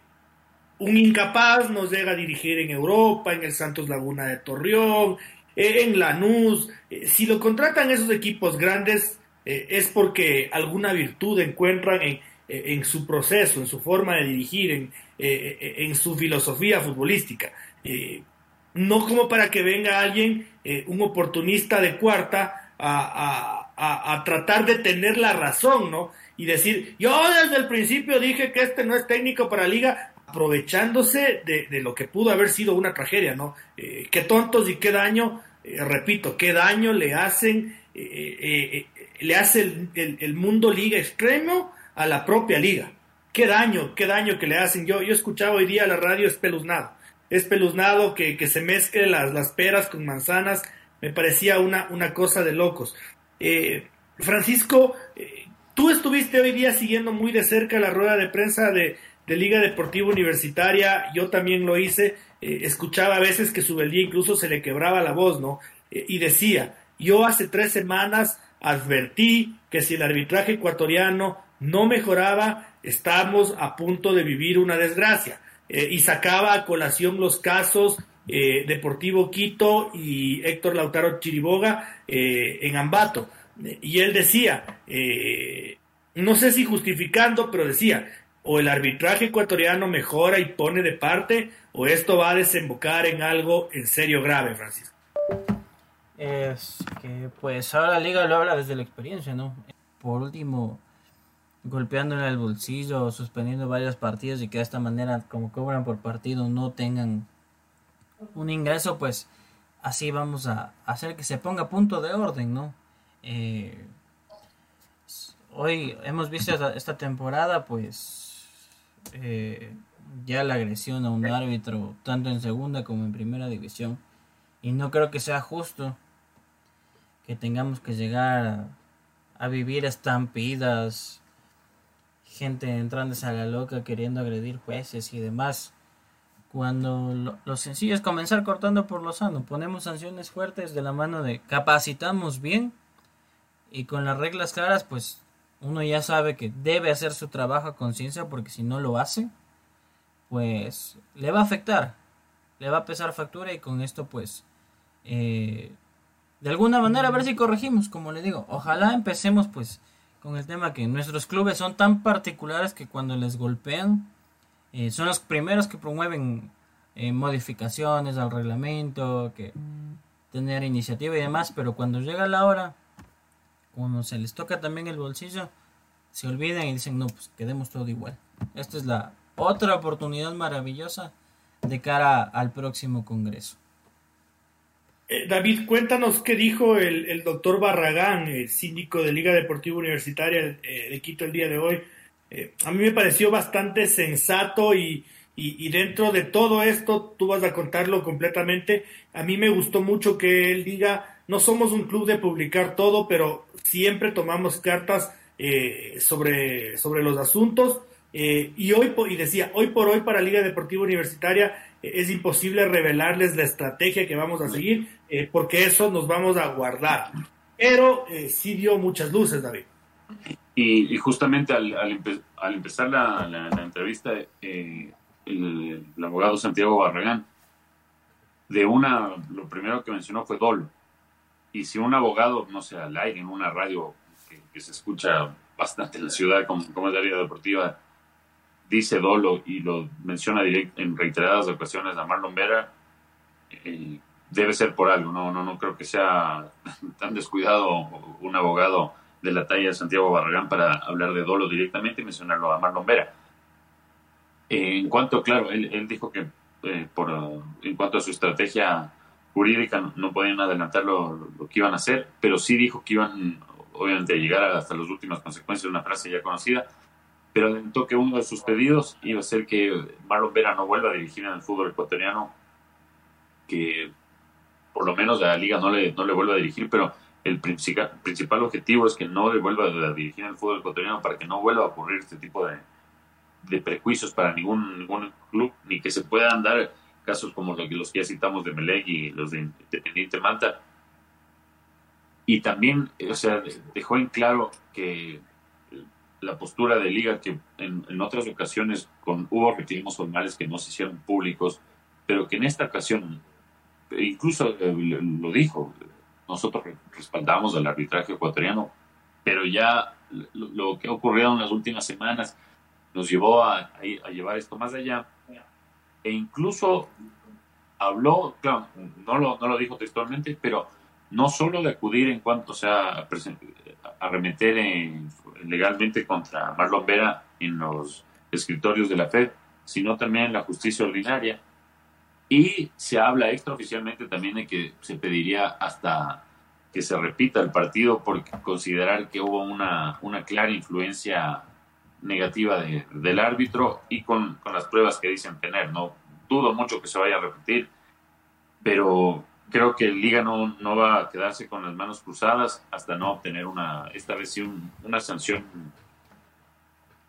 un incapaz nos llega a dirigir en Europa, en el Santos Laguna de Torreón, eh, en Lanús. Eh, si lo contratan esos equipos grandes eh, es porque alguna virtud encuentran en, su proceso, en su forma de dirigir, en, en su filosofía futbolística. no como para que venga alguien, un oportunista de cuarta, a, tratar de tener la razón, ¿no? Y decir, yo desde el principio dije que este no es técnico para liga, aprovechándose de, lo que pudo haber sido una tragedia, ¿no? Eh, qué tontos y qué daño, eh, repito, qué daño le hacen, eh, le hace el, mundo liga extremo a la propia liga. Qué daño, qué daño que le hacen. Yo, yo escuchaba hoy día la radio espeluznado, espeluznado que, que se mezcle las, las peras con manzanas, me parecía una, una cosa de locos. Francisco, tú estuviste hoy día siguiendo muy de cerca la rueda de prensa de, de Liga Deportiva Universitaria, yo también lo hice, eh, escuchaba a veces que su día incluso se le quebraba la voz, ¿no? Eh, y decía, yo hace tres semanas advertí que si el arbitraje ecuatoriano no mejoraba, estamos a punto de vivir una desgracia. Eh, y sacaba a colación los casos Deportivo Quito y Héctor Lautaro Chiriboga en Ambato. Y él decía, no sé si justificando, pero decía, o el arbitraje ecuatoriano mejora y pone de parte, o esto va a desembocar en algo en serio grave, Francisco. Es que pues ahora la liga lo habla desde la experiencia, ¿no? Por último, golpeándole al bolsillo, suspendiendo varios partidos y que de esta manera, como cobran por partido, no tengan un ingreso, pues así vamos a hacer que se ponga punto de orden, ¿no? Eh, hoy hemos visto esta temporada, pues eh, ya la agresión a un árbitro, tanto en segunda como en primera división. Y no creo que sea justo que tengamos que llegar a, vivir estampidas, gente entrando a la loca queriendo agredir jueces y demás. Cuando lo, sencillo es comenzar cortando por lo sano, ponemos sanciones fuertes de la mano de capacitamos bien y con las reglas claras, pues uno ya sabe que debe hacer su trabajo a conciencia porque si no lo hace, pues le va a afectar, le va a pesar factura y con esto pues eh, de alguna manera a ver si corregimos, como le digo, ojalá empecemos pues con el tema que nuestros clubes son tan particulares que cuando les golpean eh, son los primeros que promueven eh, modificaciones al reglamento, que tener iniciativa y demás, pero cuando llega la hora cuando se les toca también el bolsillo, se olvidan y dicen, no, pues quedemos todo igual. Esta es la otra oportunidad maravillosa de cara al próximo Congreso. Eh, David, cuéntanos qué dijo el, doctor Barragán, el síndico de Liga Deportiva Universitaria eh, de Quito el día de hoy. Eh, a mí me pareció bastante sensato y, y, dentro de todo esto, tú vas a contarlo completamente. A mí me gustó mucho que él diga, no somos un club de publicar todo, pero siempre tomamos cartas eh, sobre, sobre los asuntos. Eh, y hoy y decía, hoy por hoy para Liga Deportiva Universitaria eh, es imposible revelarles la estrategia que vamos a seguir, porque eso nos vamos a guardar. Pero sí dio muchas luces, David. Y, justamente al, al, empezar la, la, entrevista, el, el, abogado Santiago Barragán, de una, lo primero que mencionó fue dolo. Y si un abogado, no sé, al aire, en una radio que, se escucha bastante en la ciudad, como, como es la área deportiva, dice dolo y lo menciona en reiteradas ocasiones a Marlon Vera, eh, debe ser por algo. No, no, no creo que sea (laughs) tan descuidado un abogado de la talla de Santiago Barragán para hablar de dolo directamente y mencionarlo a Marlon Vera. Eh, en cuanto, claro, él, dijo que eh, por, en cuanto a su estrategia jurídica no, podían adelantar lo, que iban a hacer, pero sí dijo que iban obviamente a llegar hasta las últimas consecuencias de una frase ya conocida, pero adelantó que uno de sus pedidos iba a ser que Marlon Vera no vuelva a dirigir en el fútbol ecuatoriano, que por lo menos la liga no le, no le vuelva a dirigir, pero el principal, principal objetivo es que no le vuelva a dirigir en el fútbol ecuatoriano para que no vuelva a ocurrir este tipo de, de prejuicios para ningún, ningún club, ni que se puedan dar casos como los que ya citamos de Melec y los de Independiente Manta. Y también, o sea, dejó en claro que la postura de liga que en, otras ocasiones con, hubo reclamos formales que no se hicieron públicos, pero que en esta ocasión, incluso eh, lo dijo, nosotros respaldamos al arbitraje ecuatoriano, pero ya lo, que ha ocurrido en las últimas semanas nos llevó a, a, llevar esto más allá. E incluso habló, claro, no lo, no lo dijo textualmente, pero no solo de acudir en cuanto sea arremeter legalmente contra Marlon Vera en los escritorios de la FED, sino también en la justicia ordinaria. Y se habla extraoficialmente también de que se pediría hasta que se repita el partido por considerar que hubo una, una clara influencia negativa del árbitro y con, con, las pruebas que dicen tener. No dudo mucho que se vaya a repetir, pero creo que Liga no, no va a quedarse con las manos cruzadas hasta no obtener una, esta vez sí, una sanción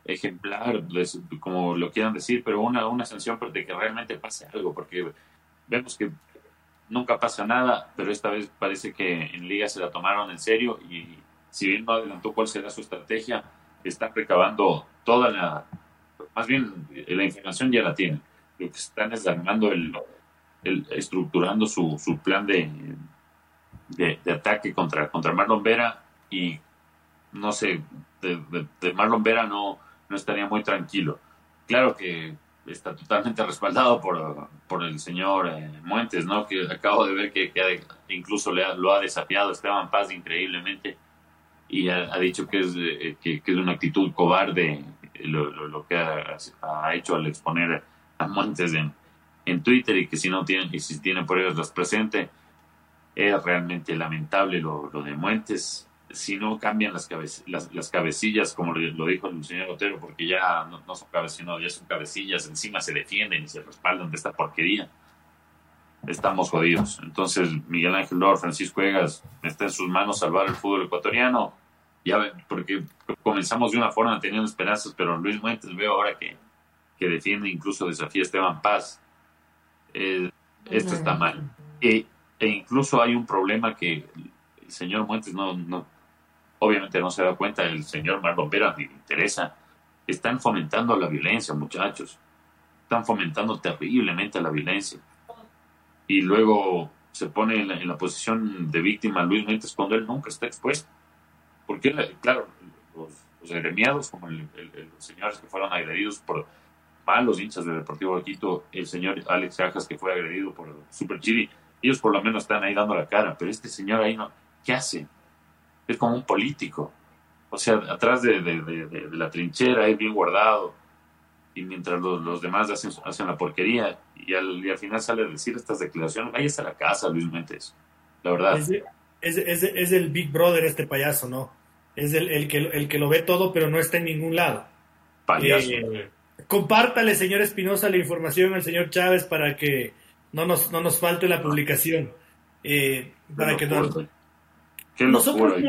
ejemplar, como lo quieran decir, pero una, una sanción de que realmente pase algo, porque vemos que nunca pasa nada, pero esta vez parece que en Liga se la tomaron en serio y si bien no adelantó cuál será su estrategia, están recabando toda la, más bien la información ya la tienen. Lo que están es armando el, estructurando su, su plan de, de, ataque contra, contra Marlon Vera y no sé, de, Marlon Vera no, no estaría muy tranquilo. Claro que está totalmente (laughs) respaldado por, por el señor eh, Muentes, ¿no? Que acabo de ver que, incluso le lo ha desafiado Esteban Paz increíblemente y ha, dicho que es, eh, que, es una actitud cobarde lo, lo, que ha, ha, hecho al exponer a Muentes en, en Twitter y que si no tienen, y si tienen ellos los presente, es realmente lamentable lo, lo de Muentes. Si no cambian las, las, las, cabecillas, como lo, dijo el señor Otero, porque ya no, son cabecillas, ya son cabecillas, encima se defienden y se respaldan de esta porquería. Estamos jodidos. Entonces, Miguel Ángel Lor, Francisco Egas, está en sus manos salvar el fútbol ecuatoriano. Ya porque comenzamos de una forma teniendo esperanzas, pero Luis Muentes veo ahora que, que defiende, incluso desafía a Esteban Paz eh, esto está mal. E, e, incluso hay un problema que el señor Muentes no, no obviamente no se da cuenta, el señor Marlon Vera le interesa. Están fomentando la violencia, muchachos. Están fomentando terriblemente la violencia. Y luego se pone en la, posición de víctima Luis Muentes cuando él nunca está expuesto. Porque, claro, los, los agremiados, como los señores que fueron agredidos por los hinchas del Deportivo de Quito, el señor Alex Cajas que fue agredido por Super Chiri, ellos por lo menos están ahí dando la cara, pero este señor ahí no, ¿qué hace? Es como un político, o sea, atrás de, la trinchera, ahí bien guardado, y mientras los, demás hacen, hacen la porquería, y al, al, final sale a decir estas declaraciones, ahí está la casa, Luis Méndez, la verdad. Es, es, el Big Brother este payaso, ¿no? Es el, el, que, el que lo ve todo, pero no está en ningún lado. Payaso. Eh, compártale, señor Espinosa, la información al señor Chávez para que no nos, no nos falte la publicación. Eh, para que nosotros,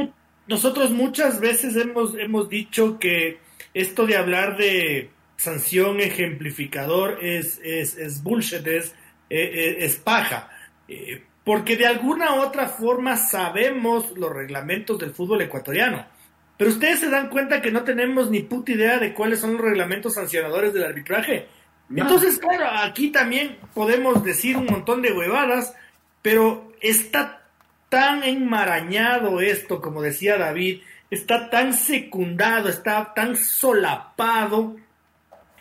nosotros muchas veces hemos, hemos dicho que esto de hablar de sanción ejemplificador es, es, es bullshit, es, es, paja. Eh, porque de alguna u otra forma sabemos los reglamentos del fútbol ecuatoriano. Pero ustedes se dan cuenta que no tenemos ni puta idea de cuáles son los reglamentos sancionadores del arbitraje. Entonces, claro, aquí también podemos decir un montón de huevadas, pero está tan enmarañado esto, como decía David, está tan secundado, está tan solapado,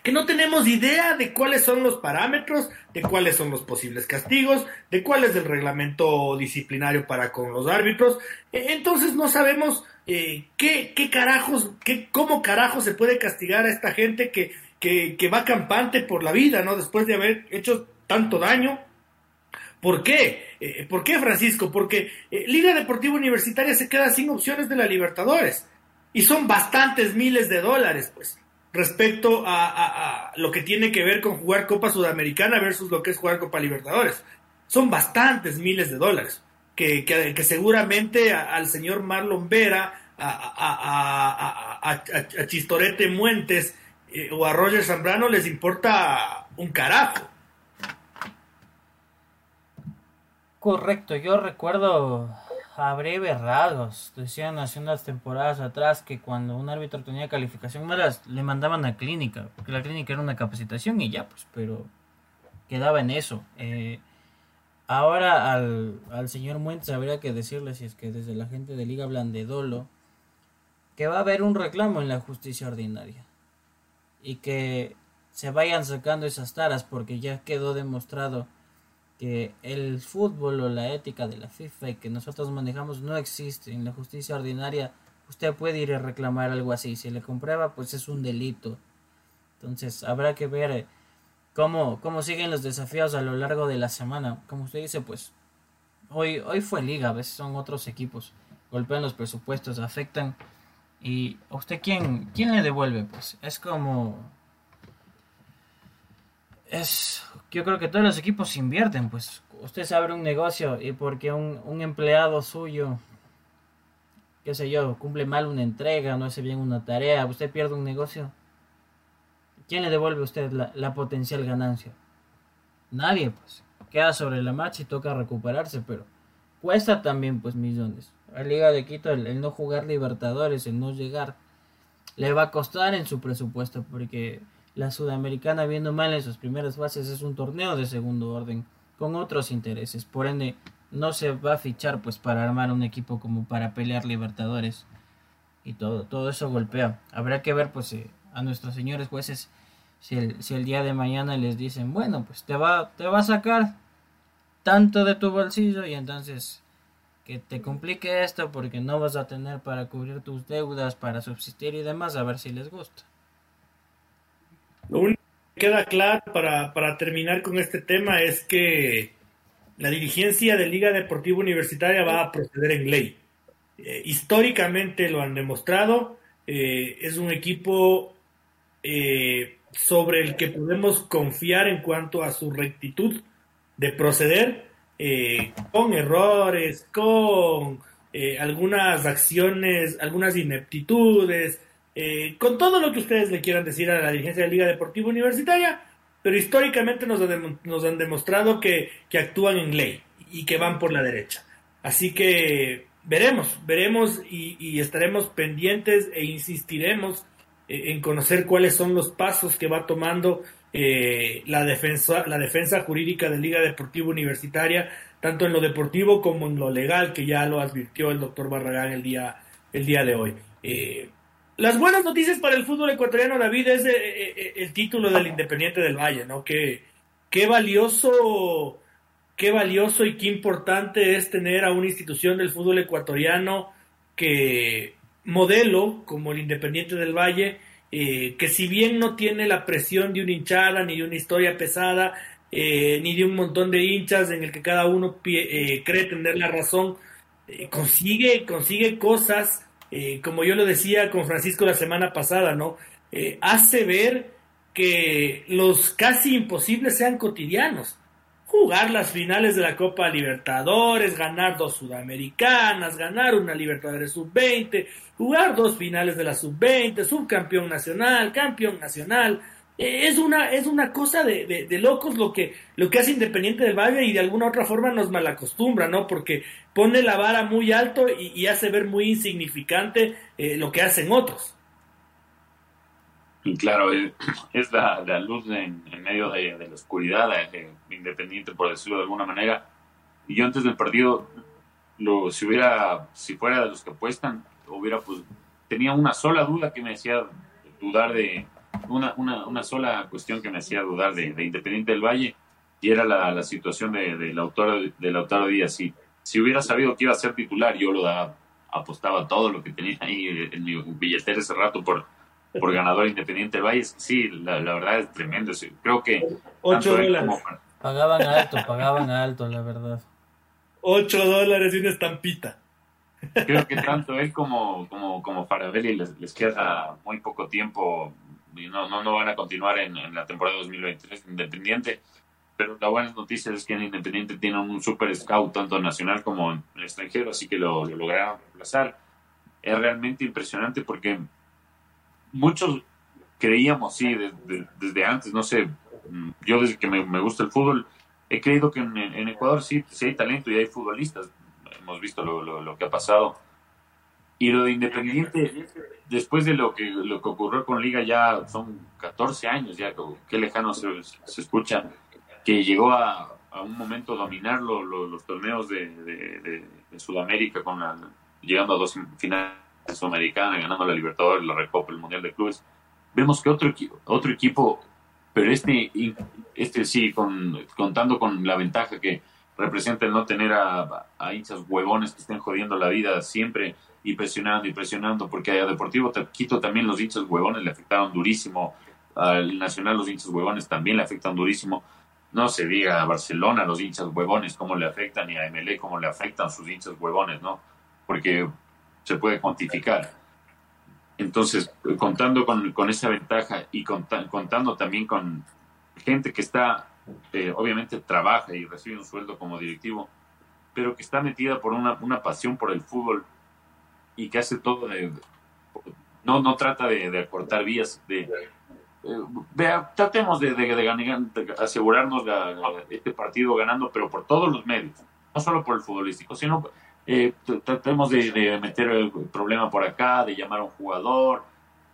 que no tenemos idea de cuáles son los parámetros, de cuáles son los posibles castigos, de cuál es el reglamento disciplinario para con los árbitros. E, entonces no sabemos eh, qué, qué, carajos, qué, cómo carajos se puede castigar a esta gente que, que, va campante por la vida, ¿no? Después de haber hecho tanto daño. ¿Por qué? Eh, ¿Por qué, Francisco? Porque eh, Liga Deportiva Universitaria se queda sin opciones de la Libertadores. Y son bastantes miles de dólares, pues respecto a, lo que tiene que ver con jugar Copa Sudamericana versus lo que es jugar Copa Libertadores. Son bastantes miles de dólares que, que, seguramente al señor Marlon Vera, a, Chistorete Muentes eh, o a Roger Zambrano les importa un carajo. Correcto, yo recuerdo a breves rasgos. Decían hace unas temporadas atrás que cuando un árbitro tenía calificación malas le mandaban a clínica, porque la clínica era una capacitación y ya, pues, pero quedaba en eso. Eh, ahora al, al señor Muentes habría que decirle, si es que desde la gente de Liga hablan de dolo, que va a haber un reclamo en la justicia ordinaria y que se vayan sacando esas taras porque ya quedó demostrado que el fútbol o la ética de la FIFA y que nosotros manejamos no existe. En la justicia ordinaria usted puede ir a reclamar algo así. Si le comprueba, pues es un delito. Entonces habrá que ver eh, cómo, cómo siguen los desafíos a lo largo de la semana. Como usted dice, pues hoy, hoy fue liga, a veces son otros equipos. Golpean los presupuestos, afectan. ¿Y usted quién, quién le devuelve? Pues es como es yo creo que todos los equipos invierten, pues usted se abre un negocio y porque un, un empleado suyo, qué sé yo, cumple mal una entrega, no hace bien una tarea, usted pierde un negocio, ¿quién le devuelve a usted la, potencial ganancia? Nadie, pues. Queda sobre la marcha y toca recuperarse, pero cuesta también, pues, millones. A Liga de Quito el no jugar Libertadores, el no llegar, le va a costar en su presupuesto, porque la Sudamericana, viendo mal en sus primeras fases, es un torneo de segundo orden, con otros intereses. Por ende, no se va a fichar pues para armar un equipo como para pelear Libertadores. Y todo, todo eso golpea. Habrá que ver pues eh, a nuestros señores jueces si el, si el día de mañana les dicen, bueno, pues te va, te va a sacar tanto de tu bolsillo y entonces que te complique esto porque no vas a tener para cubrir tus deudas, para subsistir y demás, a ver si les gusta. Lo único que queda claro para, para terminar con este tema es que la dirigencia de Liga Deportiva Universitaria va a proceder en ley. Eh, históricamente lo han demostrado, eh, es un equipo eh, sobre el que podemos confiar en cuanto a su rectitud de proceder, con errores, con algunas acciones, algunas ineptitudes, eh, con todo lo que ustedes le quieran decir a la dirigencia de Liga Deportiva Universitaria, pero históricamente nos, han demostrado que, actúan en ley y que van por la derecha. Así que veremos, veremos y, estaremos pendientes e insistiremos eh, en conocer cuáles son los pasos que va tomando eh, la, defensa, la defensa jurídica de Liga Deportiva Universitaria, tanto en lo deportivo como en lo legal, que ya lo advirtió el doctor Barragán el día, el día de hoy. Las buenas noticias para el fútbol ecuatoriano, David, es eh, eh, eh, el título del Independiente del Valle, ¿no? Qué valioso, qué valioso y qué importante es tener a una institución del fútbol ecuatoriano que modelo como el Independiente del Valle, que si bien no tiene la presión de una hinchada ni de una historia pesada, ni de un montón de hinchas en el que cada uno cree tener la razón, consigue, consigue cosas eh, como yo lo decía con Francisco la semana pasada, ¿no? Eh, hace ver que los casi imposibles sean cotidianos. Jugar las finales de la Copa Libertadores, ganar dos Sudamericanas, ganar una Libertadores Sub-20, jugar dos finales de la Sub-20, subcampeón nacional, campeón nacional, eh, es una, es una cosa de, de, locos lo que, lo que hace Independiente del Valle y de alguna otra forma nos malacostumbra, ¿no? Porque pone la vara muy alto y, hace ver muy insignificante eh, lo que hacen otros. Y claro, (clears throat) es la, la luz en, medio de, la oscuridad, Independiente, por decirlo de alguna manera. Y yo antes del partido, lo, si hubiera, si fuera de los que apuestan, hubiera pues, tenía una sola duda que me hacía dudar de, una, una, una sola cuestión que me hacía dudar de, Independiente del Valle y era la, la situación de, de, Lautaro, de Lautaro Díaz. Si, si hubiera sabido que iba a ser titular, yo lo apostaba todo lo que tenía ahí en mi billetera ese rato por, por ganador Independiente del Valle. Sí, la, la verdad es tremendo. Creo que... Ocho dólares. Pagaban alto, pagaban alto, la verdad. Ocho dólares y una estampita. Creo que tanto él como, como, como Farabelli les, les queda muy poco tiempo y no, no, no van a continuar en, la temporada 2023 Independiente. Pero la buena noticia es que en Independiente tiene un super scout, tanto nacional como en el extranjero, así que lo, lograron reemplazar. Es realmente impresionante porque muchos creíamos, sí, desde, antes, no sé, yo desde que me, gusta el fútbol, he creído que en, Ecuador sí, sí hay talento y hay futbolistas. hemos visto lo, lo, que ha pasado. Y lo de Independiente, después de lo que, lo que ocurrió con Liga, ya son 14 años, ya qué lejano se, se escucha, que llegó a, a un momento dominar los torneos de, de, Sudamérica, con llegando a dos finales sudamericanas, ganando la Libertadores, la Recopa, el Mundial de Clubes. Vemos que otro, otro equipo, pero este, este sí, con, contando con la ventaja que representa el no tener a, a hinchas huevones que estén jodiendo la vida siempre y presionando y presionando, porque a Deportivo Quito también los hinchas huevones le afectaron durísimo, al Nacional los hinchas huevones también le afectan durísimo no se diga a Barcelona los hinchas huevones cómo le afectan y a MLE cómo le afectan sus hinchas huevones, ¿no? Porque se puede cuantificar. Entonces, contando con, esa ventaja y contando también con gente que está, eh, obviamente trabaja y recibe un sueldo como directivo, pero que está metida por una, una pasión por el fútbol y que hace todo de, no, no trata de, de acortar vías, de, eh, vea, tratemos de, de, asegurarnos este partido ganando, pero por todos los medios, no solo por el futbolístico, sino eh, tratemos de, meter el problema por acá, de llamar a un jugador.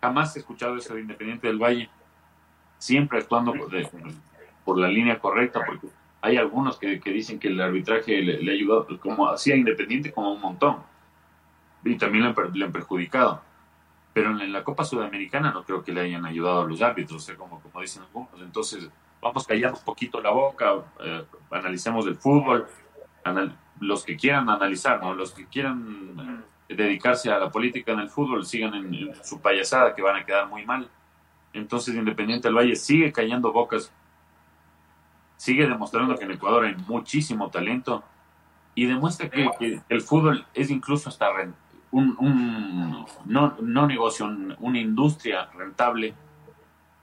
Jamás he escuchado eso de Independiente del Valle, siempre actuando por, la línea correcta, porque hay algunos que, dicen que el arbitraje le, ha ayudado, como hacía Independiente, como un montón, y también le han perjudicado pero en la Copa Sudamericana no creo que le hayan ayudado a los árbitros, como, como dicen algunos. Entonces, vamos callando un poquito la boca, eh, analicemos el fútbol, los que quieran analizar, los que quieran eh, dedicarse a la política en el fútbol, sigan en, su payasada, que van a quedar muy mal. Entonces, Independiente del Valle sigue callando bocas, sigue demostrando que en Ecuador hay muchísimo talento y demuestra que, el fútbol es incluso hasta un, no, no negocio, una industria rentable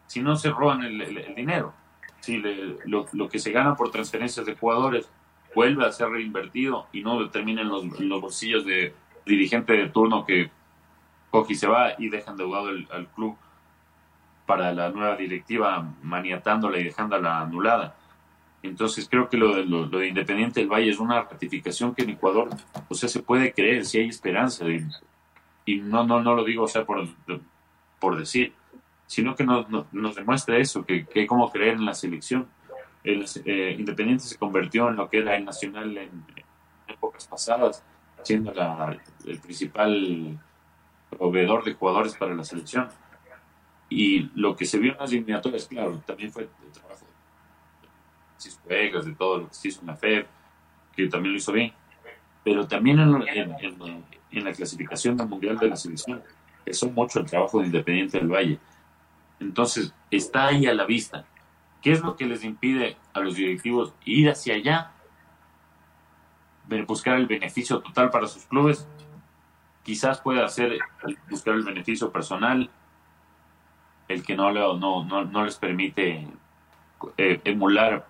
si no se roban el, dinero. Si lo, que se gana por transferencias de jugadores vuelve a ser reinvertido y no termina los, los bolsillos de dirigente de turno que coge y se va y deja endeudado el, al club para la nueva directiva maniatándola y dejándola anulada. Entonces creo que lo de, lo, de Independiente del Valle es una ratificación que en Ecuador, o sea, se puede creer, si hay esperanza. Y, no, no, no lo digo, o sea, por, por decir, sino que nos, nos demuestra eso, que, que, hay como creer en la selección. El eh, Independiente se convirtió en lo que era el Nacional en, épocas pasadas, siendo el principal proveedor de jugadores para la selección. Y lo que se vio en las eliminatorias, claro, también fue el trabajo Juegas, de todo lo que se hizo en la FED, que también lo hizo bien, pero también en, en, la clasificación del Mundial de la Selección, eso mucho el trabajo de Independiente del Valle. Entonces, está ahí a la vista. ¿Qué es lo que les impide a los directivos ir hacia allá? Buscar el beneficio total para sus clubes. Quizás pueda hacer buscar el beneficio personal, el que no, no, no, no les permite eh, emular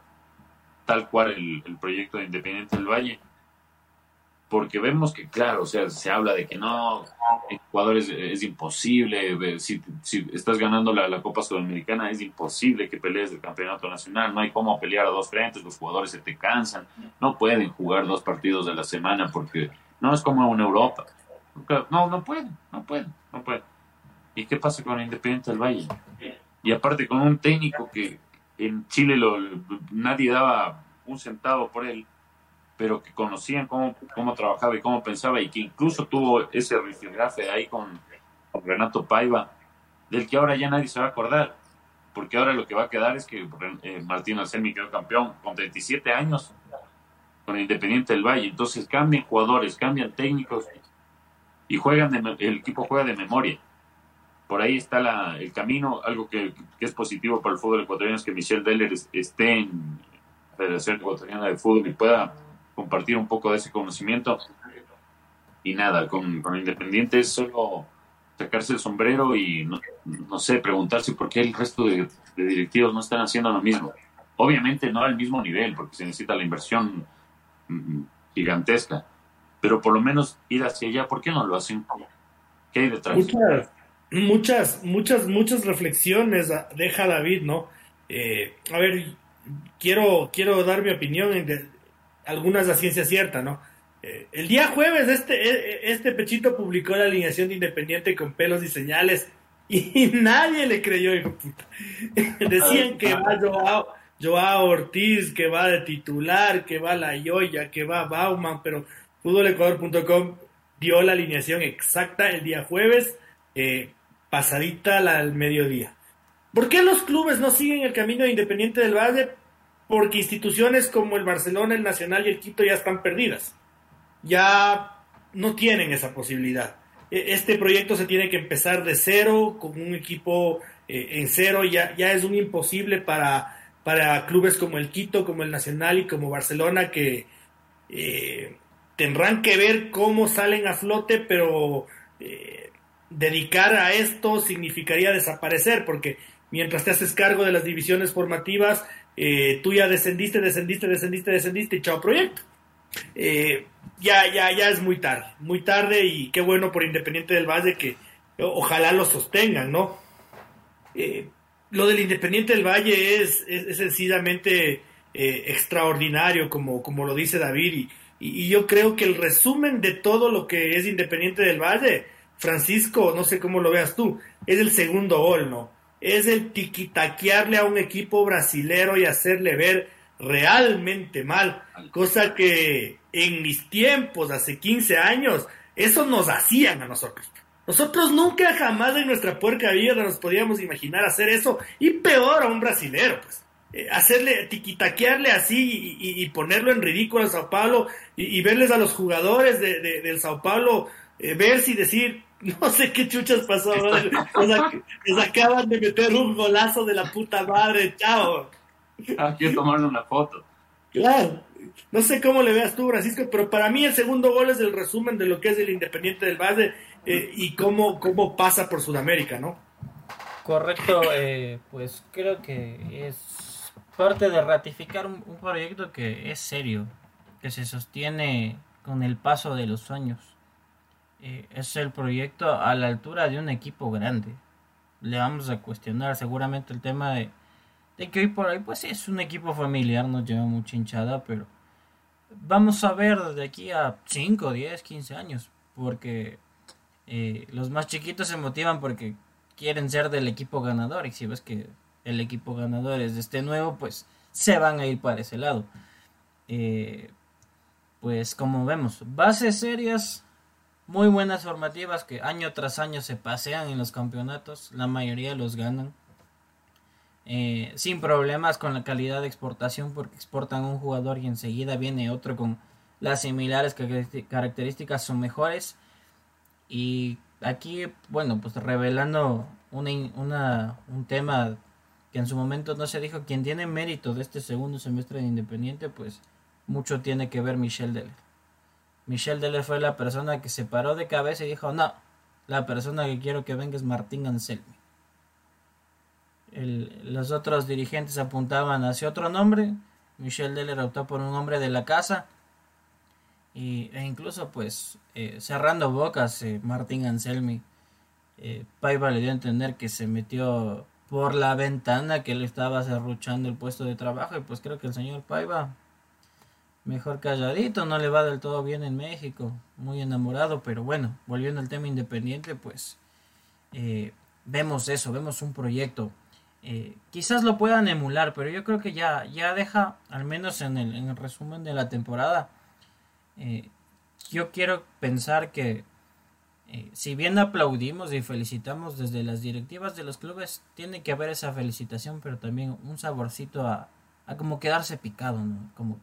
tal cual el, proyecto de Independiente del Valle. Porque vemos que, claro, o sea, se habla de que no, Ecuador es, imposible, si, si, estás ganando la, la, Copa Sudamericana es imposible que pelees el campeonato nacional, no hay cómo pelear a dos frentes, los jugadores se te cansan, no pueden jugar dos partidos de la semana porque no es como en Europa. No, no pueden, no pueden, no pueden. ¿Y qué pasa con Independiente del Valle? Y aparte con un técnico que, en Chile lo, nadie daba un centavo por él, pero que conocían cómo, cómo trabajaba y cómo pensaba y que incluso tuvo ese rifirrafe ahí con, Renato Paiva, del que ahora ya nadie se va a acordar, porque ahora lo que va a quedar es que eh, Martín Alcemi quedó campeón con 37 años con Independiente del Valle, entonces cambian jugadores, cambian técnicos y juegan el equipo juega de memoria por ahí está la, el camino. Algo que, es positivo para el fútbol ecuatoriano es que Michelle Deller esté en la Federación Ecuatoriana de Fútbol y pueda compartir un poco de ese conocimiento. Y nada, con, con Independiente es solo sacarse el sombrero y no, sé, preguntarse por qué el resto de, directivos no están haciendo lo mismo. Obviamente no al mismo nivel, porque se necesita la inversión mm, gigantesca, pero por lo menos ir hacia allá, ¿por qué no lo hacen? ¿Qué hay detrás? muchas, muchas, muchas reflexiones deja David, ¿no? Eh, a ver, quiero, quiero dar mi opinión, en algunas la ciencia cierta, ¿no? Eh, el día jueves este, e, e, este Pechito publicó la alineación de Independiente con pelos y señales (laughs) y nadie le creyó, hijo puta. (laughs) Decían que va Joao, Joao, Ortiz, que va de titular, que va La Yoya, que va Bauman, pero fútbolecuador.com dio la alineación exacta el día jueves, eh, pasadita al mediodía. ¿Por qué los clubes no siguen el camino de Independiente del Valle? Porque instituciones como el Barcelona, el Nacional y el Quito ya están perdidas. Ya no tienen esa posibilidad. E, este proyecto se tiene que empezar de cero, con un equipo eh, en cero, ya, ya es un imposible para, para clubes como el Quito, como el Nacional y como Barcelona que eh, tendrán que ver cómo salen a flote, pero eh, dedicar a esto significaría desaparecer, porque mientras te haces cargo de las divisiones formativas, tú ya descendiste, descendiste, descendiste, descendiste y chao proyecto. Eh, ya, ya, ya es muy tarde, muy tarde y qué bueno por Independiente del Valle que ojalá lo sostengan, ¿no? Eh, lo del Independiente del Valle es, es, sencillamente eh, extraordinario, como, como lo dice David, y, y, yo creo que el resumen de todo lo que es Independiente del Valle, Francisco, no sé cómo lo veas tú, es el segundo gol, ¿no? Es el tiquitaquearle a un equipo brasilero y hacerle ver realmente mal, cosa que en mis tiempos, hace 15 años, eso nos hacían a nosotros. Nosotros nunca jamás en nuestra puerca vida nos podíamos imaginar hacer eso, y peor a un brasilero, pues. Eh, hacerle, tiquitaquearle así y, ponerlo en ridículo al Sao Paulo y, verles a los jugadores de, del Sao Paulo eh, ver si decir, (laughs) no sé qué chuchas pasó, sea, que (laughs) acaban de meter un golazo de la puta madre, chao. Ah, quiero tomarle una foto. Claro. No sé cómo le veas tú, Francisco, pero para mí el segundo gol es el resumen de lo que es el Independiente del Valle eh, y cómo, cómo pasa por Sudamérica, ¿no? Correcto, eh, pues creo que es parte de ratificar un, proyecto que es serio, que se sostiene con el paso de los años. Eh, es el proyecto a la altura de un equipo grande. Le vamos a cuestionar seguramente el tema de de que hoy por hoy pues es un equipo familiar, nos lleva mucha hinchada, pero vamos a ver de aquí a 5, 10, 15 años, porque eh, los más chiquitos se motivan porque quieren ser del equipo ganador y si ves que el equipo ganador es de este nuevo, pues se van a ir para ese lado. Eh, pues como vemos, bases serias, muy buenas formativas que año tras año se pasean en los campeonatos, la mayoría los ganan. Eh, sin problemas con la calidad de exportación porque exportan un jugador y enseguida viene otro con las similares características o mejores. Y aquí, bueno, pues revelando una, un tema que en su momento no se dijo, quien tiene mérito de este segundo semestre de Independiente, pues mucho tiene que ver Michel Deller. Michel Deller fue la persona que se paró de cabeza y dijo, no, la persona que quiero que venga es Martín Anselmi los otros dirigentes apuntaban hacia otro nombre. Michel Deller optó por un nombre de la casa. Y, e incluso, pues, eh, cerrando bocas, eh, Martín Anselmi, eh, Paiva le dio a entender que se metió por la ventana, que él estaba cerruchando el puesto de trabajo. Y pues creo que el señor Paiva, mejor calladito, no le va del todo bien en México. Muy enamorado, pero bueno, volviendo al tema independiente, pues vemos eso, vemos un proyecto eh, quizás lo puedan emular, pero yo creo que ya, ya deja, al menos en el, en resumen de la temporada, eh, yo quiero pensar que eh, si bien aplaudimos y felicitamos desde las directivas de los clubes, tiene que haber esa felicitación, pero también un saborcito a, a como quedarse picado, ¿no? Como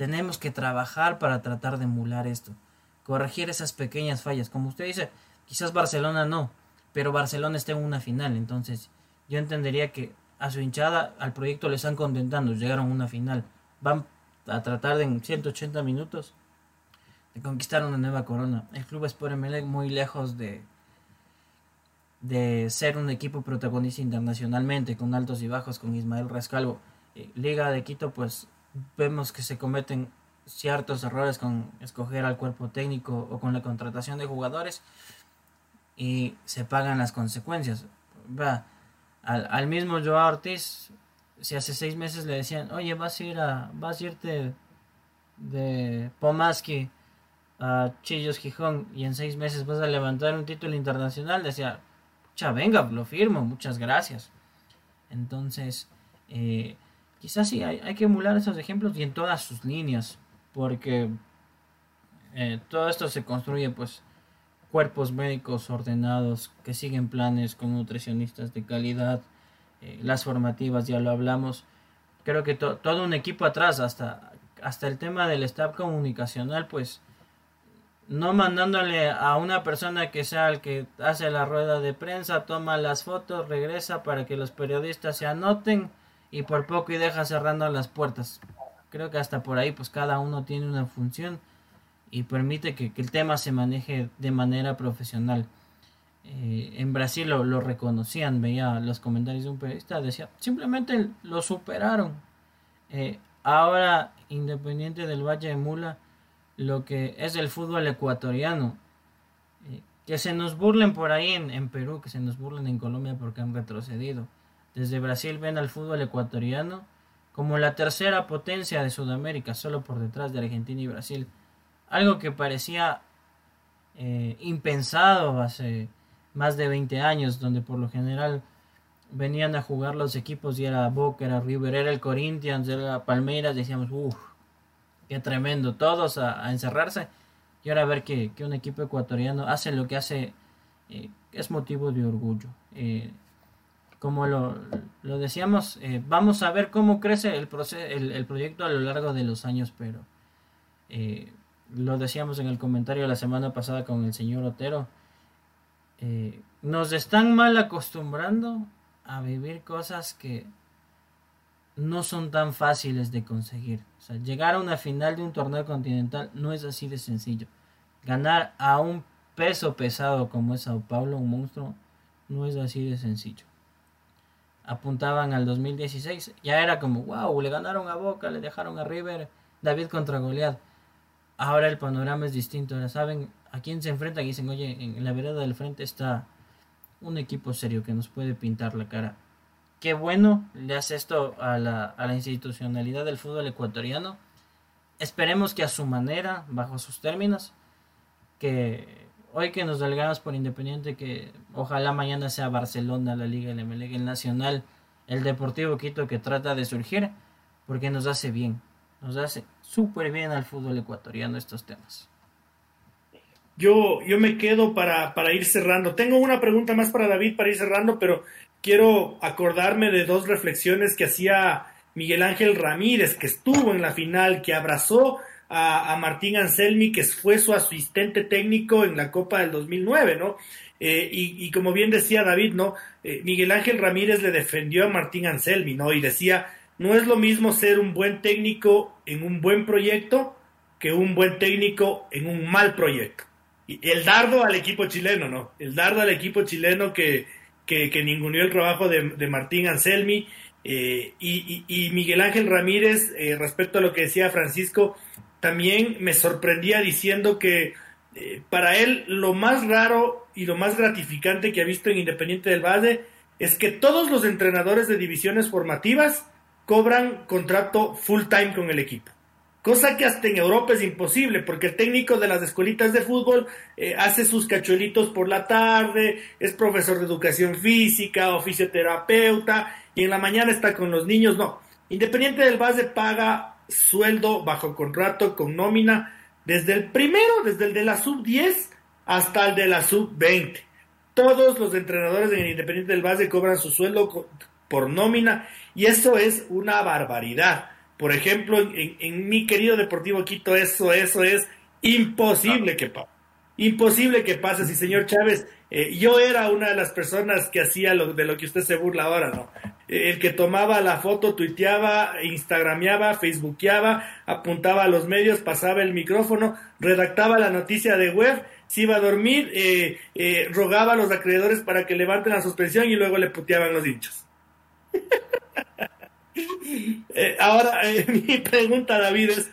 tenemos que trabajar para tratar de emular esto, corregir esas pequeñas fallas. Como usted dice, quizás Barcelona no, pero Barcelona está en una final, entonces yo entendería que a su hinchada, al proyecto le están contentando, llegaron a una final, van a tratar de en 180 minutos de conquistar una nueva corona. El club Sport Emelec muy lejos de de ser un equipo protagonista internacionalmente con altos y bajos con Ismael Rascalvo. Eh, Liga de Quito pues vemos que se cometen ciertos errores con escoger al cuerpo técnico o con la contratación de jugadores y se pagan las consecuencias. Va, al, mismo Joao Ortiz, si hace seis meses le decían, oye, vas a ir a, vas a irte de Pomaski a Chillos Gijón y en seis meses vas a levantar un título internacional, decía, cha, venga, lo firmo, muchas gracias. Entonces, eh, quizás sí, hay, hay, que emular esos ejemplos y en todas sus líneas, porque eh, todo esto se construye pues cuerpos médicos ordenados que siguen planes con nutricionistas de calidad, eh, las formativas ya lo hablamos, creo que todo un equipo atrás, hasta, hasta el tema del staff comunicacional, pues no mandándole a una persona que sea el que hace la rueda de prensa, toma las fotos, regresa para que los periodistas se anoten y por poco y deja cerrando las puertas. Creo que hasta por ahí pues cada uno tiene una función y permite que, el tema se maneje de manera profesional. Eh, en Brasil lo, reconocían, veía los comentarios de un periodista, decía, simplemente lo superaron. Eh, ahora, Independiente del Valle de Mula, lo que es el fútbol ecuatoriano, eh, que se nos burlen por ahí en, en, Perú, que se nos burlen en Colombia porque han retrocedido. Desde Brasil ven al fútbol ecuatoriano como la tercera potencia de Sudamérica, solo por detrás de Argentina y Brasil. Algo que parecía impensado hace más de 20 años, donde por lo general venían a jugar los equipos y era Boca, era River, era el Corinthians, era Palmeiras, decíamos, uff, qué tremendo, todos a, encerrarse. Y ahora ver que, un equipo ecuatoriano hace lo que hace, eh, es motivo de orgullo. Eh, como lo, lo decíamos, eh, vamos a ver cómo crece el, el, el, proyecto a lo largo de los años, pero lo decíamos en el comentario la semana pasada con el señor Otero eh, nos están mal acostumbrando a vivir cosas que no son tan fáciles de conseguir. O sea, llegar a una final de un torneo continental no es así de sencillo. Ganar a un peso pesado como es Sao Paulo, un monstruo, no es así de sencillo. Apuntaban al 2016, ya era como, wow, le ganaron a Boca, le dejaron a River, David contra Goliath. Ahora el panorama es distinto, ahora saben a quién se enfrentan y dicen, oye, en la vereda del frente está un equipo serio que nos puede pintar la cara. Qué bueno le hace esto a la, a la institucionalidad del fútbol ecuatoriano. Esperemos que a su manera, bajo sus términos, que hoy que nos salgamos por Independiente, que ojalá mañana sea Barcelona, la Liga, el MLG, el Nacional, el Deportivo Quito que trata de surgir, porque nos hace bien, nos hace súper bien al fútbol ecuatoriano estos temas. Yo, yo me quedo para, para ir cerrando. Tengo una pregunta más para David para ir cerrando, pero quiero acordarme de dos reflexiones que hacía Miguel Ángel Ramírez, que estuvo en la final, que abrazó a, Martín Anselmi, que fue su asistente técnico en la Copa del 2009, ¿no? Eh, y, como bien decía David, ¿no? Eh, Miguel Ángel Ramírez le defendió a Martín Anselmi, ¿no? Y decía, no es lo mismo ser un buen técnico en un buen proyecto que un buen técnico en un mal proyecto. Y el dardo al equipo chileno, ¿no? El dardo al equipo chileno que, que, que el trabajo de, Martín Anselmi eh, y, Miguel Ángel Ramírez, respecto a lo que decía Francisco, también me sorprendía diciendo que eh, para él lo más raro y lo más gratificante que ha visto en Independiente del Valle es que todos los entrenadores de divisiones formativas cobran contrato full time con el equipo. Cosa que hasta en Europa es imposible, porque el técnico de las escuelitas de fútbol eh, hace sus cachuelitos por la tarde, es profesor de educación física o fisioterapeuta, y en la mañana está con los niños. No, Independiente del Base paga sueldo bajo contrato con nómina desde el primero, desde el de la sub 10 hasta el de la sub 20. Todos los entrenadores en Independiente del Base cobran su sueldo por nómina y eso es una barbaridad. Por ejemplo, en, mi querido Deportivo Quito, eso, eso es imposible que pase. Imposible que pase. Si, señor Chávez, eh, yo era una de las personas que hacía lo, de lo que usted se burla ahora, ¿no? El que tomaba la foto, tuiteaba, instagrameaba, facebookeaba, apuntaba a los medios, pasaba el micrófono, redactaba la noticia de web, se iba a dormir, eh, eh, rogaba a los acreedores para que levanten la suspensión y luego le puteaban los hinchos. (laughs) Eh, ahora, eh, (laughs) mi pregunta, David, es,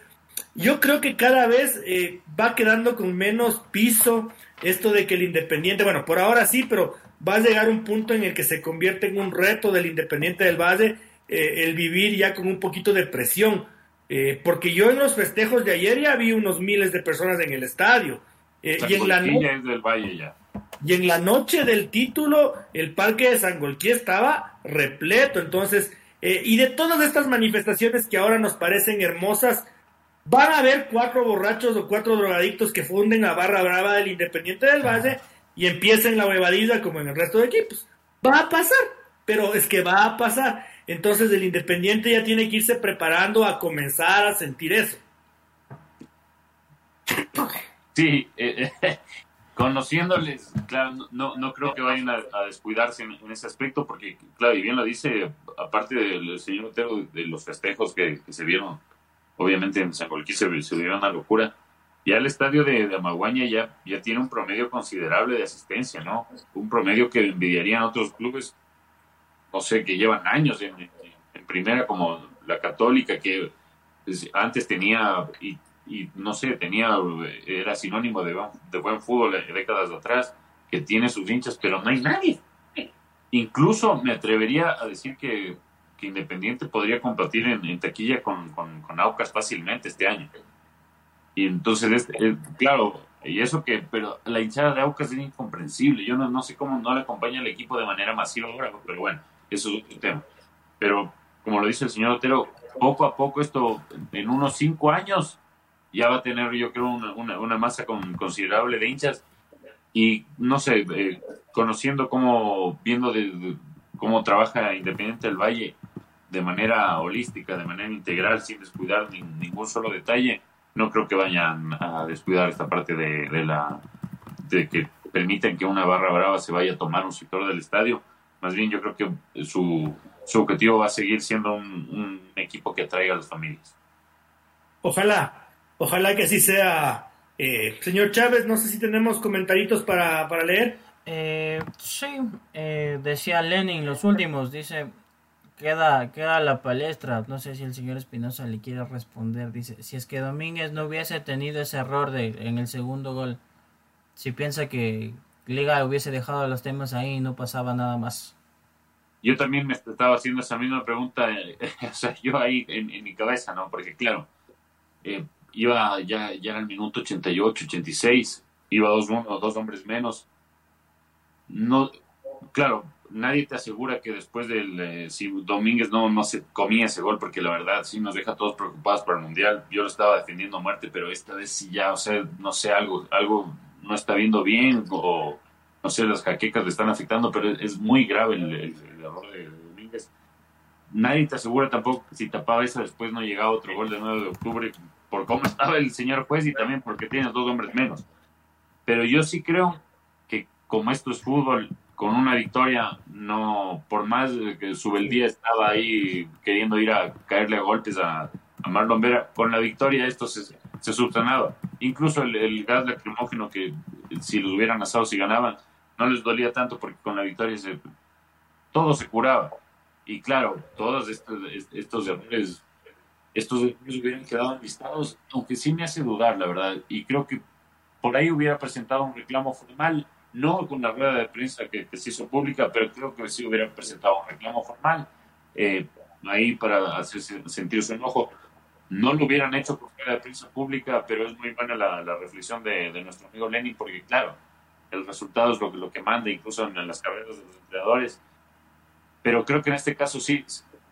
yo creo que cada vez eh, va quedando con menos piso esto de que el Independiente, bueno, por ahora sí, pero va a llegar un punto en el que se convierte en un reto del Independiente del Valle el vivir ya con un poquito de presión. Eh, porque yo en los festejos de ayer ya vi unos miles de personas en el estadio. Eh, y, en la del Valle ya. y en la noche del título, el parque de Sangolquí estaba repleto. Entonces, eh, y de todas estas manifestaciones que ahora nos parecen hermosas, van a haber cuatro borrachos o cuatro drogadictos que funden la barra brava del Independiente del Valle y empiecen la bebadilla como en el resto de equipos. Va a pasar, pero es que va a pasar. Entonces el Independiente ya tiene que irse preparando a comenzar a sentir eso. Sí, eh, eh, (laughs) conociéndoles, claro, no, no creo que vayan a, descuidarse en, ese aspecto, porque, claro, y bien lo dice, aparte del señor Otero, de los festejos que, se vieron, obviamente en San Joaquín se, se vieron una locura. Ya el estadio de, de, Amaguaña ya, ya tiene un promedio considerable de asistencia, ¿no? Un promedio que envidiarían otros clubes no sé, que llevan años en, primera, como la católica, que antes tenía, y, no sé, tenía, era sinónimo de, de buen fútbol décadas atrás, que tiene sus hinchas, pero no hay nadie. Incluso me atrevería a decir que, Independiente podría competir en, taquilla con, con, Aucas fácilmente este año. Y entonces, claro, y eso que, pero la hinchada de Aucas es incomprensible. Yo no, no sé cómo no le acompaña al equipo de manera masiva ahora, pero bueno eso es otro tema. Pero, como lo dice el señor Otero, poco a poco esto, en unos cinco años, ya va a tener, yo creo, una, una, masa con, considerable de hinchas. Y no sé, eh, conociendo cómo, viendo de, cómo trabaja Independiente del Valle de manera holística, de manera integral, sin descuidar ningún solo detalle, no creo que vayan a descuidar esta parte de, de la de que permiten que una barra brava se vaya a tomar un sector del estadio más bien yo creo que su, su objetivo va a seguir siendo un, equipo que atraiga a las familias. Ojalá, ojalá que así sea. Eh, señor Chávez, no sé si tenemos comentaritos para, para leer. Eh, sí, eh, decía Lenin, los últimos, dice, queda, queda la palestra, no sé si el señor Espinosa le quiere responder, dice, si es que Domínguez no hubiese tenido ese error de, en el segundo gol, si piensa que, Liga hubiese dejado los temas ahí y no pasaba nada más. Yo también me estaba haciendo esa misma pregunta, eh, (laughs) o sea, yo ahí en, mi cabeza, ¿no? Porque claro, eh, iba ya, ya era el minuto 88, 86, iba dos, dos hombres menos. No, claro, nadie te asegura que después del, eh, si Domínguez no, no se comía ese gol, porque la verdad sí nos deja todos preocupados por el Mundial. Yo lo estaba defendiendo a muerte, pero esta vez sí ya, o sea, no sé, algo, algo no está viendo bien o no sé, las jaquecas le están afectando, pero es, muy grave el, error de, Domínguez. Nadie te asegura tampoco si tapaba eso después no llegaba otro gol de 9 de octubre por cómo estaba el señor juez y también porque tiene dos hombres menos. Pero yo sí creo que como esto es fútbol, con una victoria, no, por más que Subeldía estaba ahí queriendo ir a caerle a golpes a, a Marlon Vera, con la victoria esto se, se subsanaba. Incluso el, gas lacrimógeno que si los hubieran asado si ganaban, no les dolía tanto porque con la victoria se, todo se curaba. Y claro, todos estos, estos errores, estos errores hubieran quedado enlistados, aunque sí me hace dudar, la verdad. Y creo que por ahí hubiera presentado un reclamo formal, no con la rueda de prensa que, se hizo pública, pero creo que sí hubiera presentado un reclamo formal eh, ahí para hacer sentir su enojo no lo hubieran hecho por la prensa pública, pero es muy buena la, reflexión de, nuestro amigo Lenin, porque claro, el resultado es lo, lo que manda, incluso en las carreras de los empleadores. Pero creo que en este caso sí,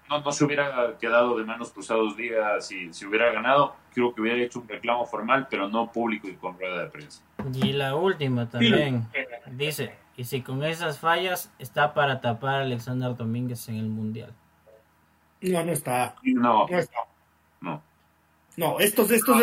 no, no se hubiera quedado de manos cruzados días si, si hubiera ganado. Creo que hubiera hecho un reclamo formal, pero no público y con rueda de prensa. Y la última también, dice, y si con esas fallas está para tapar a Alexander Domínguez en el Mundial. No, no está. No, no está. No. No, estos, estos,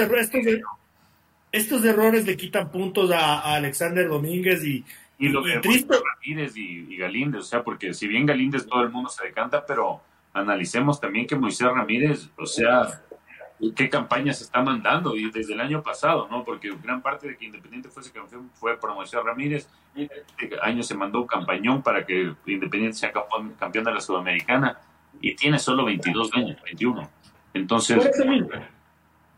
estos, errores le quitan puntos a, Alexander Domínguez y, y, lo de Ramírez y, Galíndez, o sea, porque si bien Galíndez todo el mundo se decanta, pero analicemos también que Moisés Ramírez, o sea, qué campaña se está mandando y desde el año pasado, ¿no? Porque gran parte de que Independiente fuese campeón fue por Moisés Ramírez. Este año se mandó un campañón para que Independiente sea campeón de la Sudamericana y tiene solo 22 años, 21. Entonces.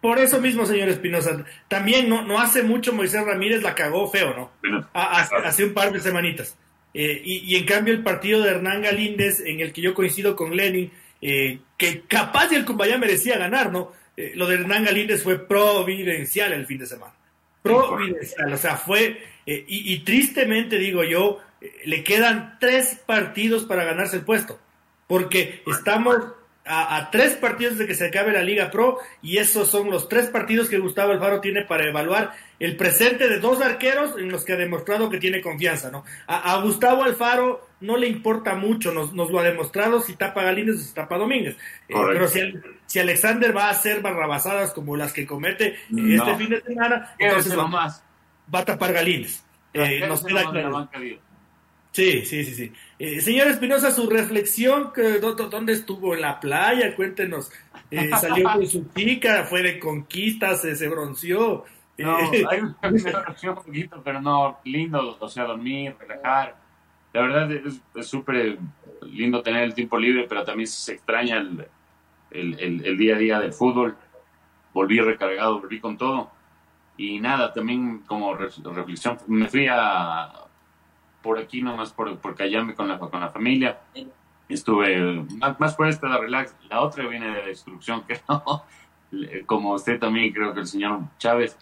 Por eso mismo, señor Espinosa. También no, no hace mucho Moisés Ramírez la cagó feo, ¿no? hace, un par de semanitas. Eh, y, en cambio el partido de Hernán Galíndez, en el que yo coincido con Lenin, eh, que capaz y el Cumbayá merecía ganar, ¿no? Eh, lo de Hernán Galíndez fue providencial el fin de semana. Providencial, o sea, fue, eh, y, tristemente digo yo, le quedan tres partidos para ganarse el puesto, porque estamos a, tres partidos de que se acabe la Liga Pro y esos son los tres partidos que Gustavo Alfaro tiene para evaluar el presente de dos arqueros en los que ha demostrado que tiene confianza, ¿no? A, Gustavo Alfaro no le importa mucho, nos, lo ha demostrado si tapa Galíndez o si tapa Domínguez. Eh, pero si, Alexander va a hacer barrabasadas como las que comete este fin de semana, entonces va, va, a tapar Galíndez. Eh, nos queda claro. Sí, sí, sí, sí. Eh, señor Espinosa, su reflexión, ¿dónde estuvo? ¿En la playa? Cuéntenos. Eh, (laughs) ¿Salió con su chica? ¿Fue de conquistas? ¿Se, bronceó? No, eh, hay un poquito, pero no, lindo, o sea, dormir, relajar. La verdad es súper lindo tener el tiempo libre, pero también se extraña el, el, el, día a día del fútbol. Volví recargado, volví con todo. Y nada, también como reflexión, me fui a, por aquí nomás por, por callarme con la, con la familia. Estuve más, por esta de relax. La otra viene de destrucción, (laughs) que no, como usted también, creo que el señor Chávez.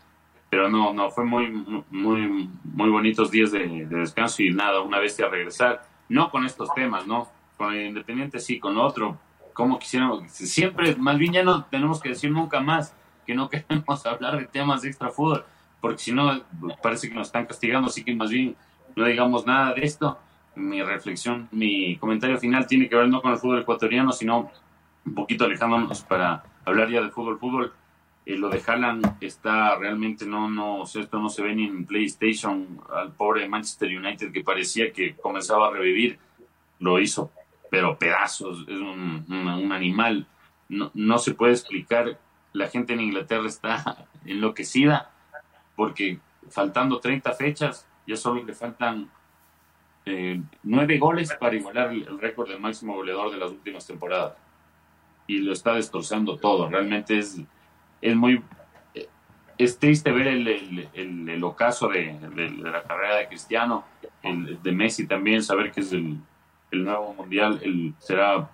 Pero no, no, fue muy, muy, muy bonitos días de, descanso y nada, una vez a regresar. No con estos temas, ¿no? Con el Independiente sí, con otro. Como quisiéramos, siempre, más bien ya no tenemos que decir nunca más que no (laughs) queremos hablar de temas de extra fútbol, porque si no, parece que nos están castigando, así que más bien no digamos nada de esto. Mi reflexión, mi comentario final tiene que ver no con el fútbol ecuatoriano, sino un poquito alejándonos para hablar ya de fútbol, fútbol. Eh, lo de Haaland está realmente no, no, esto no se ve ni en PlayStation al pobre Manchester United que parecía que comenzaba a revivir, lo hizo, pero pedazos, es un, un, animal, no, no se puede explicar, la gente en Inglaterra está (laughs) enloquecida porque faltando 30 fechas ya solo le faltan eh, nueve goles para igualar el, récord del máximo goleador de las últimas temporadas. Y lo está destrozando todo. Realmente es, es muy... Eh, es triste ver el, el, el, ocaso de, la carrera de Cristiano, el de Messi también, saber que es el, nuevo mundial, el, será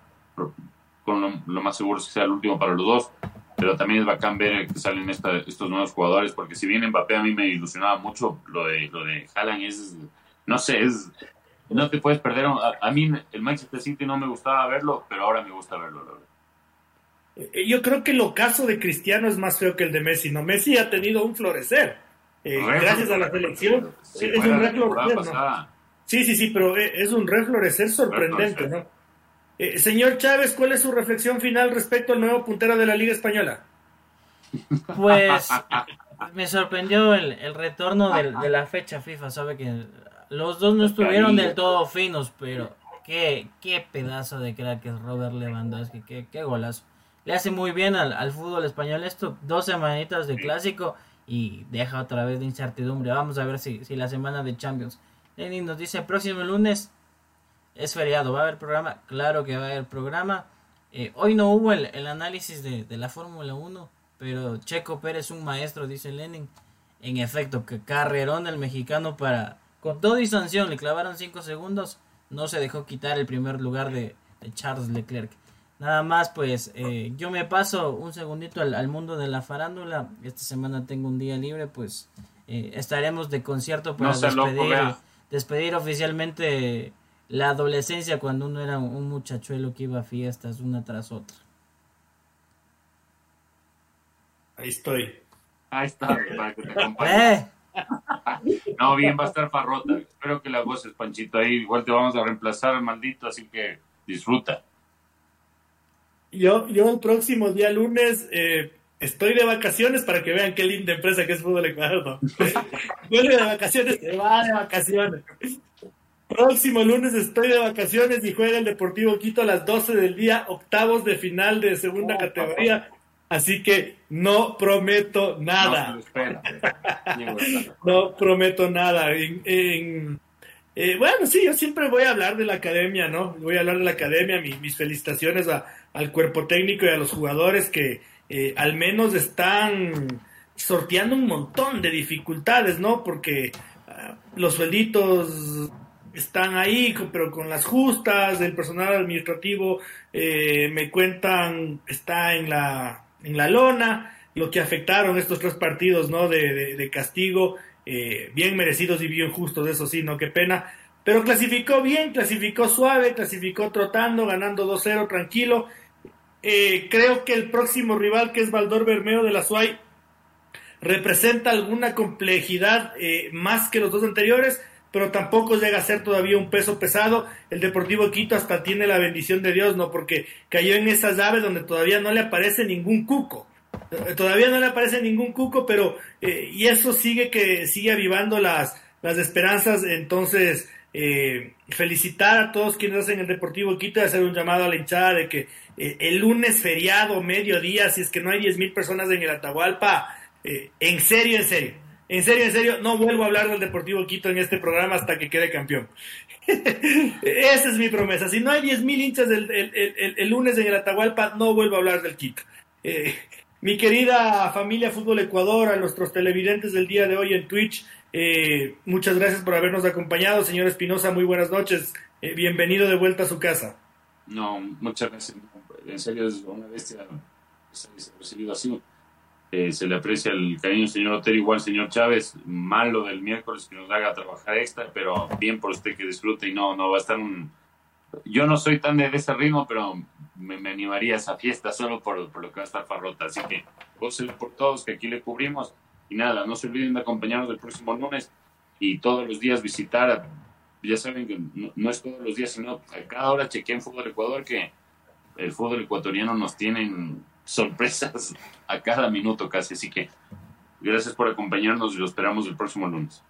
con lo, lo, más seguro es que sea el último para los dos pero también es bacán ver que salen estos nuevos jugadores, porque si bien Mbappé a mí me ilusionaba mucho, lo de, lo de Haaland es, no sé, es, no te puedes perder, a, mí el Manchester City no me gustaba verlo, pero ahora me gusta verlo. Eh, yo creo que el ocaso de Cristiano es más feo que el de Messi, ¿no? Messi ha tenido un florecer, eh, gracias a la selección, es un reflorecer, Sí, sí, sí, pero eh, es un reflorecer sorprendente, ¿no? Eh, señor Chávez, ¿cuál es su reflexión final respecto al nuevo puntero de la Liga Española? Pues (laughs) me sorprendió el, retorno de, la fecha FIFA, sabe que los dos no estuvieron del todo finos, pero qué, qué pedazo de crack es Robert Lewandowski, qué, qué golazo. Le hace muy bien al, fútbol español esto, dos semanitas de clásico y deja otra vez de incertidumbre. Vamos a ver si, si la semana de Champions. Lenin nos dice, próximo lunes es feriado, ¿va a haber programa? Claro que va a haber programa. Eh, hoy no hubo el, análisis de, la Fórmula 1, pero Checo Pérez, un maestro, dice Lenin. En efecto, que carrerón el mexicano para, con todo y sanción, le clavaron 5 segundos, no se dejó quitar el primer lugar de, Charles Leclerc. Nada más, pues eh, yo me paso un segundito al, mundo de la farándula. Esta semana tengo un día libre, pues eh, estaremos de concierto para despedir, despedir oficialmente la adolescencia cuando uno era un muchachuelo que iba a fiestas una tras otra. Ahí estoy. Ahí está, (laughs) para que te ¿Eh? No, bien, va a estar Farrota. Espero que la es Panchito. Ahí igual te vamos a reemplazar, maldito, así que disfruta. Yo, yo el próximo día lunes eh, estoy de vacaciones para que vean qué linda empresa que es Fútbol Ecuador. Vuelve (laughs) de vacaciones, se va de vacaciones. Próximo lunes estoy de vacaciones y juega el Deportivo Quito a las 12 del día, octavos de final de segunda oh, categoría. Así que no prometo nada. No, prometo nada. En, eh, bueno, sí, yo siempre voy a hablar de la academia, ¿no? Voy a hablar de la academia, mis felicitaciones al cuerpo técnico y a los jugadores que eh, al menos están sorteando un montón de dificultades, ¿no? Porque ah, los suelditos están ahí, pero con las justas del personal administrativo, eh, me cuentan, está en la en la lona, lo que afectaron estos tres partidos ¿no? de, castigo, eh, bien merecidos y bien justos, eso sí, no, qué pena. Pero clasificó bien, clasificó suave, clasificó trotando, ganando 2-0 tranquilo. Eh, creo que el próximo rival, que es Valdor Bermeo de la SUAY, representa alguna complejidad más que los dos anteriores, pero tampoco llega a ser todavía un peso pesado. El Deportivo Quito hasta tiene la bendición de Dios, ¿no? Porque cayó en esas llaves donde todavía no le aparece ningún cuco. Eh, todavía no le aparece ningún cuco, pero eh, y eso sigue que sigue avivando las, las esperanzas. Entonces, eh, felicitar a todos quienes hacen el Deportivo Quito y hacer un llamado a la hinchada de que el lunes feriado, mediodía, si es que no hay 10 mil personas en el Atahualpa, en serio, en serio en serio, en serio, no vuelvo a hablar del Deportivo Quito en este programa hasta que quede campeón. (laughs) Esa es mi promesa. Si no hay 10.000 hinchas el, lunes en el Atahualpa, no vuelvo a hablar del Quito. Eh, mi querida familia Fútbol Ecuador, a nuestros televidentes del día de hoy en Twitch, eh, muchas gracias por habernos acompañado. Señor Espinosa, muy buenas noches. Eh, bienvenido de vuelta a su casa. No, muchas gracias. En serio, es una bestia recibido así eh, se le aprecia el cariño señor Otero, igual señor Chávez, malo del miércoles que nos haga trabajar extra, pero bien por usted que disfrute y no, no va a estar un... Yo no soy tan de ese ritmo, pero me, animaría a esa fiesta solo por, lo que va a estar Farrota, así que gócelo por todos que aquí le cubrimos. Y nada, no se olviden de acompañarnos el próximo lunes y todos los días visitar, ya saben que no, es todos los días, sino a cada hora chequeen Fútbol Ecuador que el fútbol ecuatoriano nos tienen sorpresas a cada minuto casi. Así que gracias por acompañarnos y lo esperamos el próximo lunes.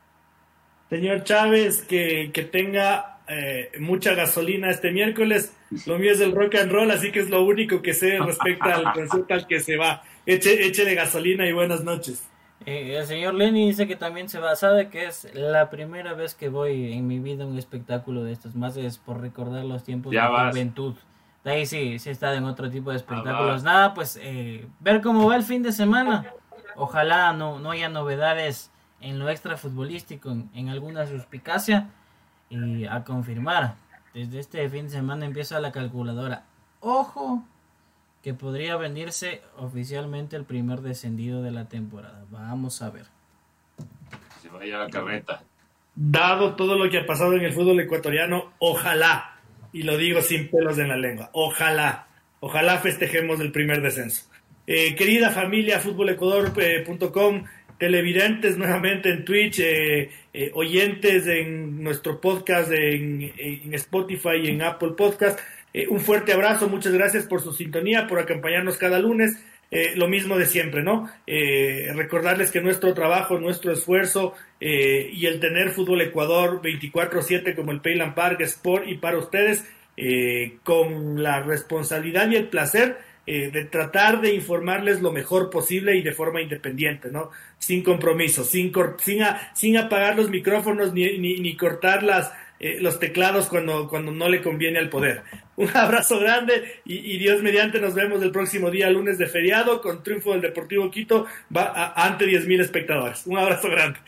Señor Chávez, que, que tenga eh, mucha gasolina este miércoles. Lo mío es el rock and roll, así que es lo único que sé respecto al concierto al que se va. Eche, eche de gasolina y buenas noches. Eh, el señor Lenny dice que también se va. Sabe que es la primera vez que voy en mi vida a un espectáculo de estos. Más es por recordar los tiempos de juventud. De ahí sí, sí está en otro tipo de espectáculos. Nada, pues eh, ver cómo va el fin de semana. Ojalá no, no haya novedades en lo extra futbolístico, en, alguna suspicacia. Y a confirmar, desde este fin de semana empieza la calculadora. Ojo, que podría venirse oficialmente el primer descendido de la temporada. Vamos a ver. Se vaya la carreta. Dado todo lo que ha pasado en el fútbol ecuatoriano, ojalá y lo digo sin pelos en la lengua. Ojalá, ojalá festejemos el primer descenso. Eh, querida familia, futbolecuador.com, televidentes nuevamente en Twitch, eh, eh, oyentes en nuestro podcast en, en Spotify y en Apple Podcast. un fuerte abrazo, muchas gracias por su sintonía, por acompañarnos cada lunes. Eh, lo mismo de siempre, ¿no? Eh, recordarles que nuestro trabajo, nuestro esfuerzo eh, y el tener Fútbol Ecuador 24/7 como el Payland Park Sport y para ustedes, con la responsabilidad y el placer de tratar de informarles lo mejor posible y de forma independiente, ¿no? Sin compromiso, sin, sin, sin apagar los micrófonos ni, ni, ni cortar las eh, los teclados cuando, cuando no le conviene al poder. Un (laughs) abrazo grande y, Dios mediante nos vemos el próximo día lunes de feriado con triunfo del Deportivo Quito va ante 10.000 espectadores. Un abrazo grande.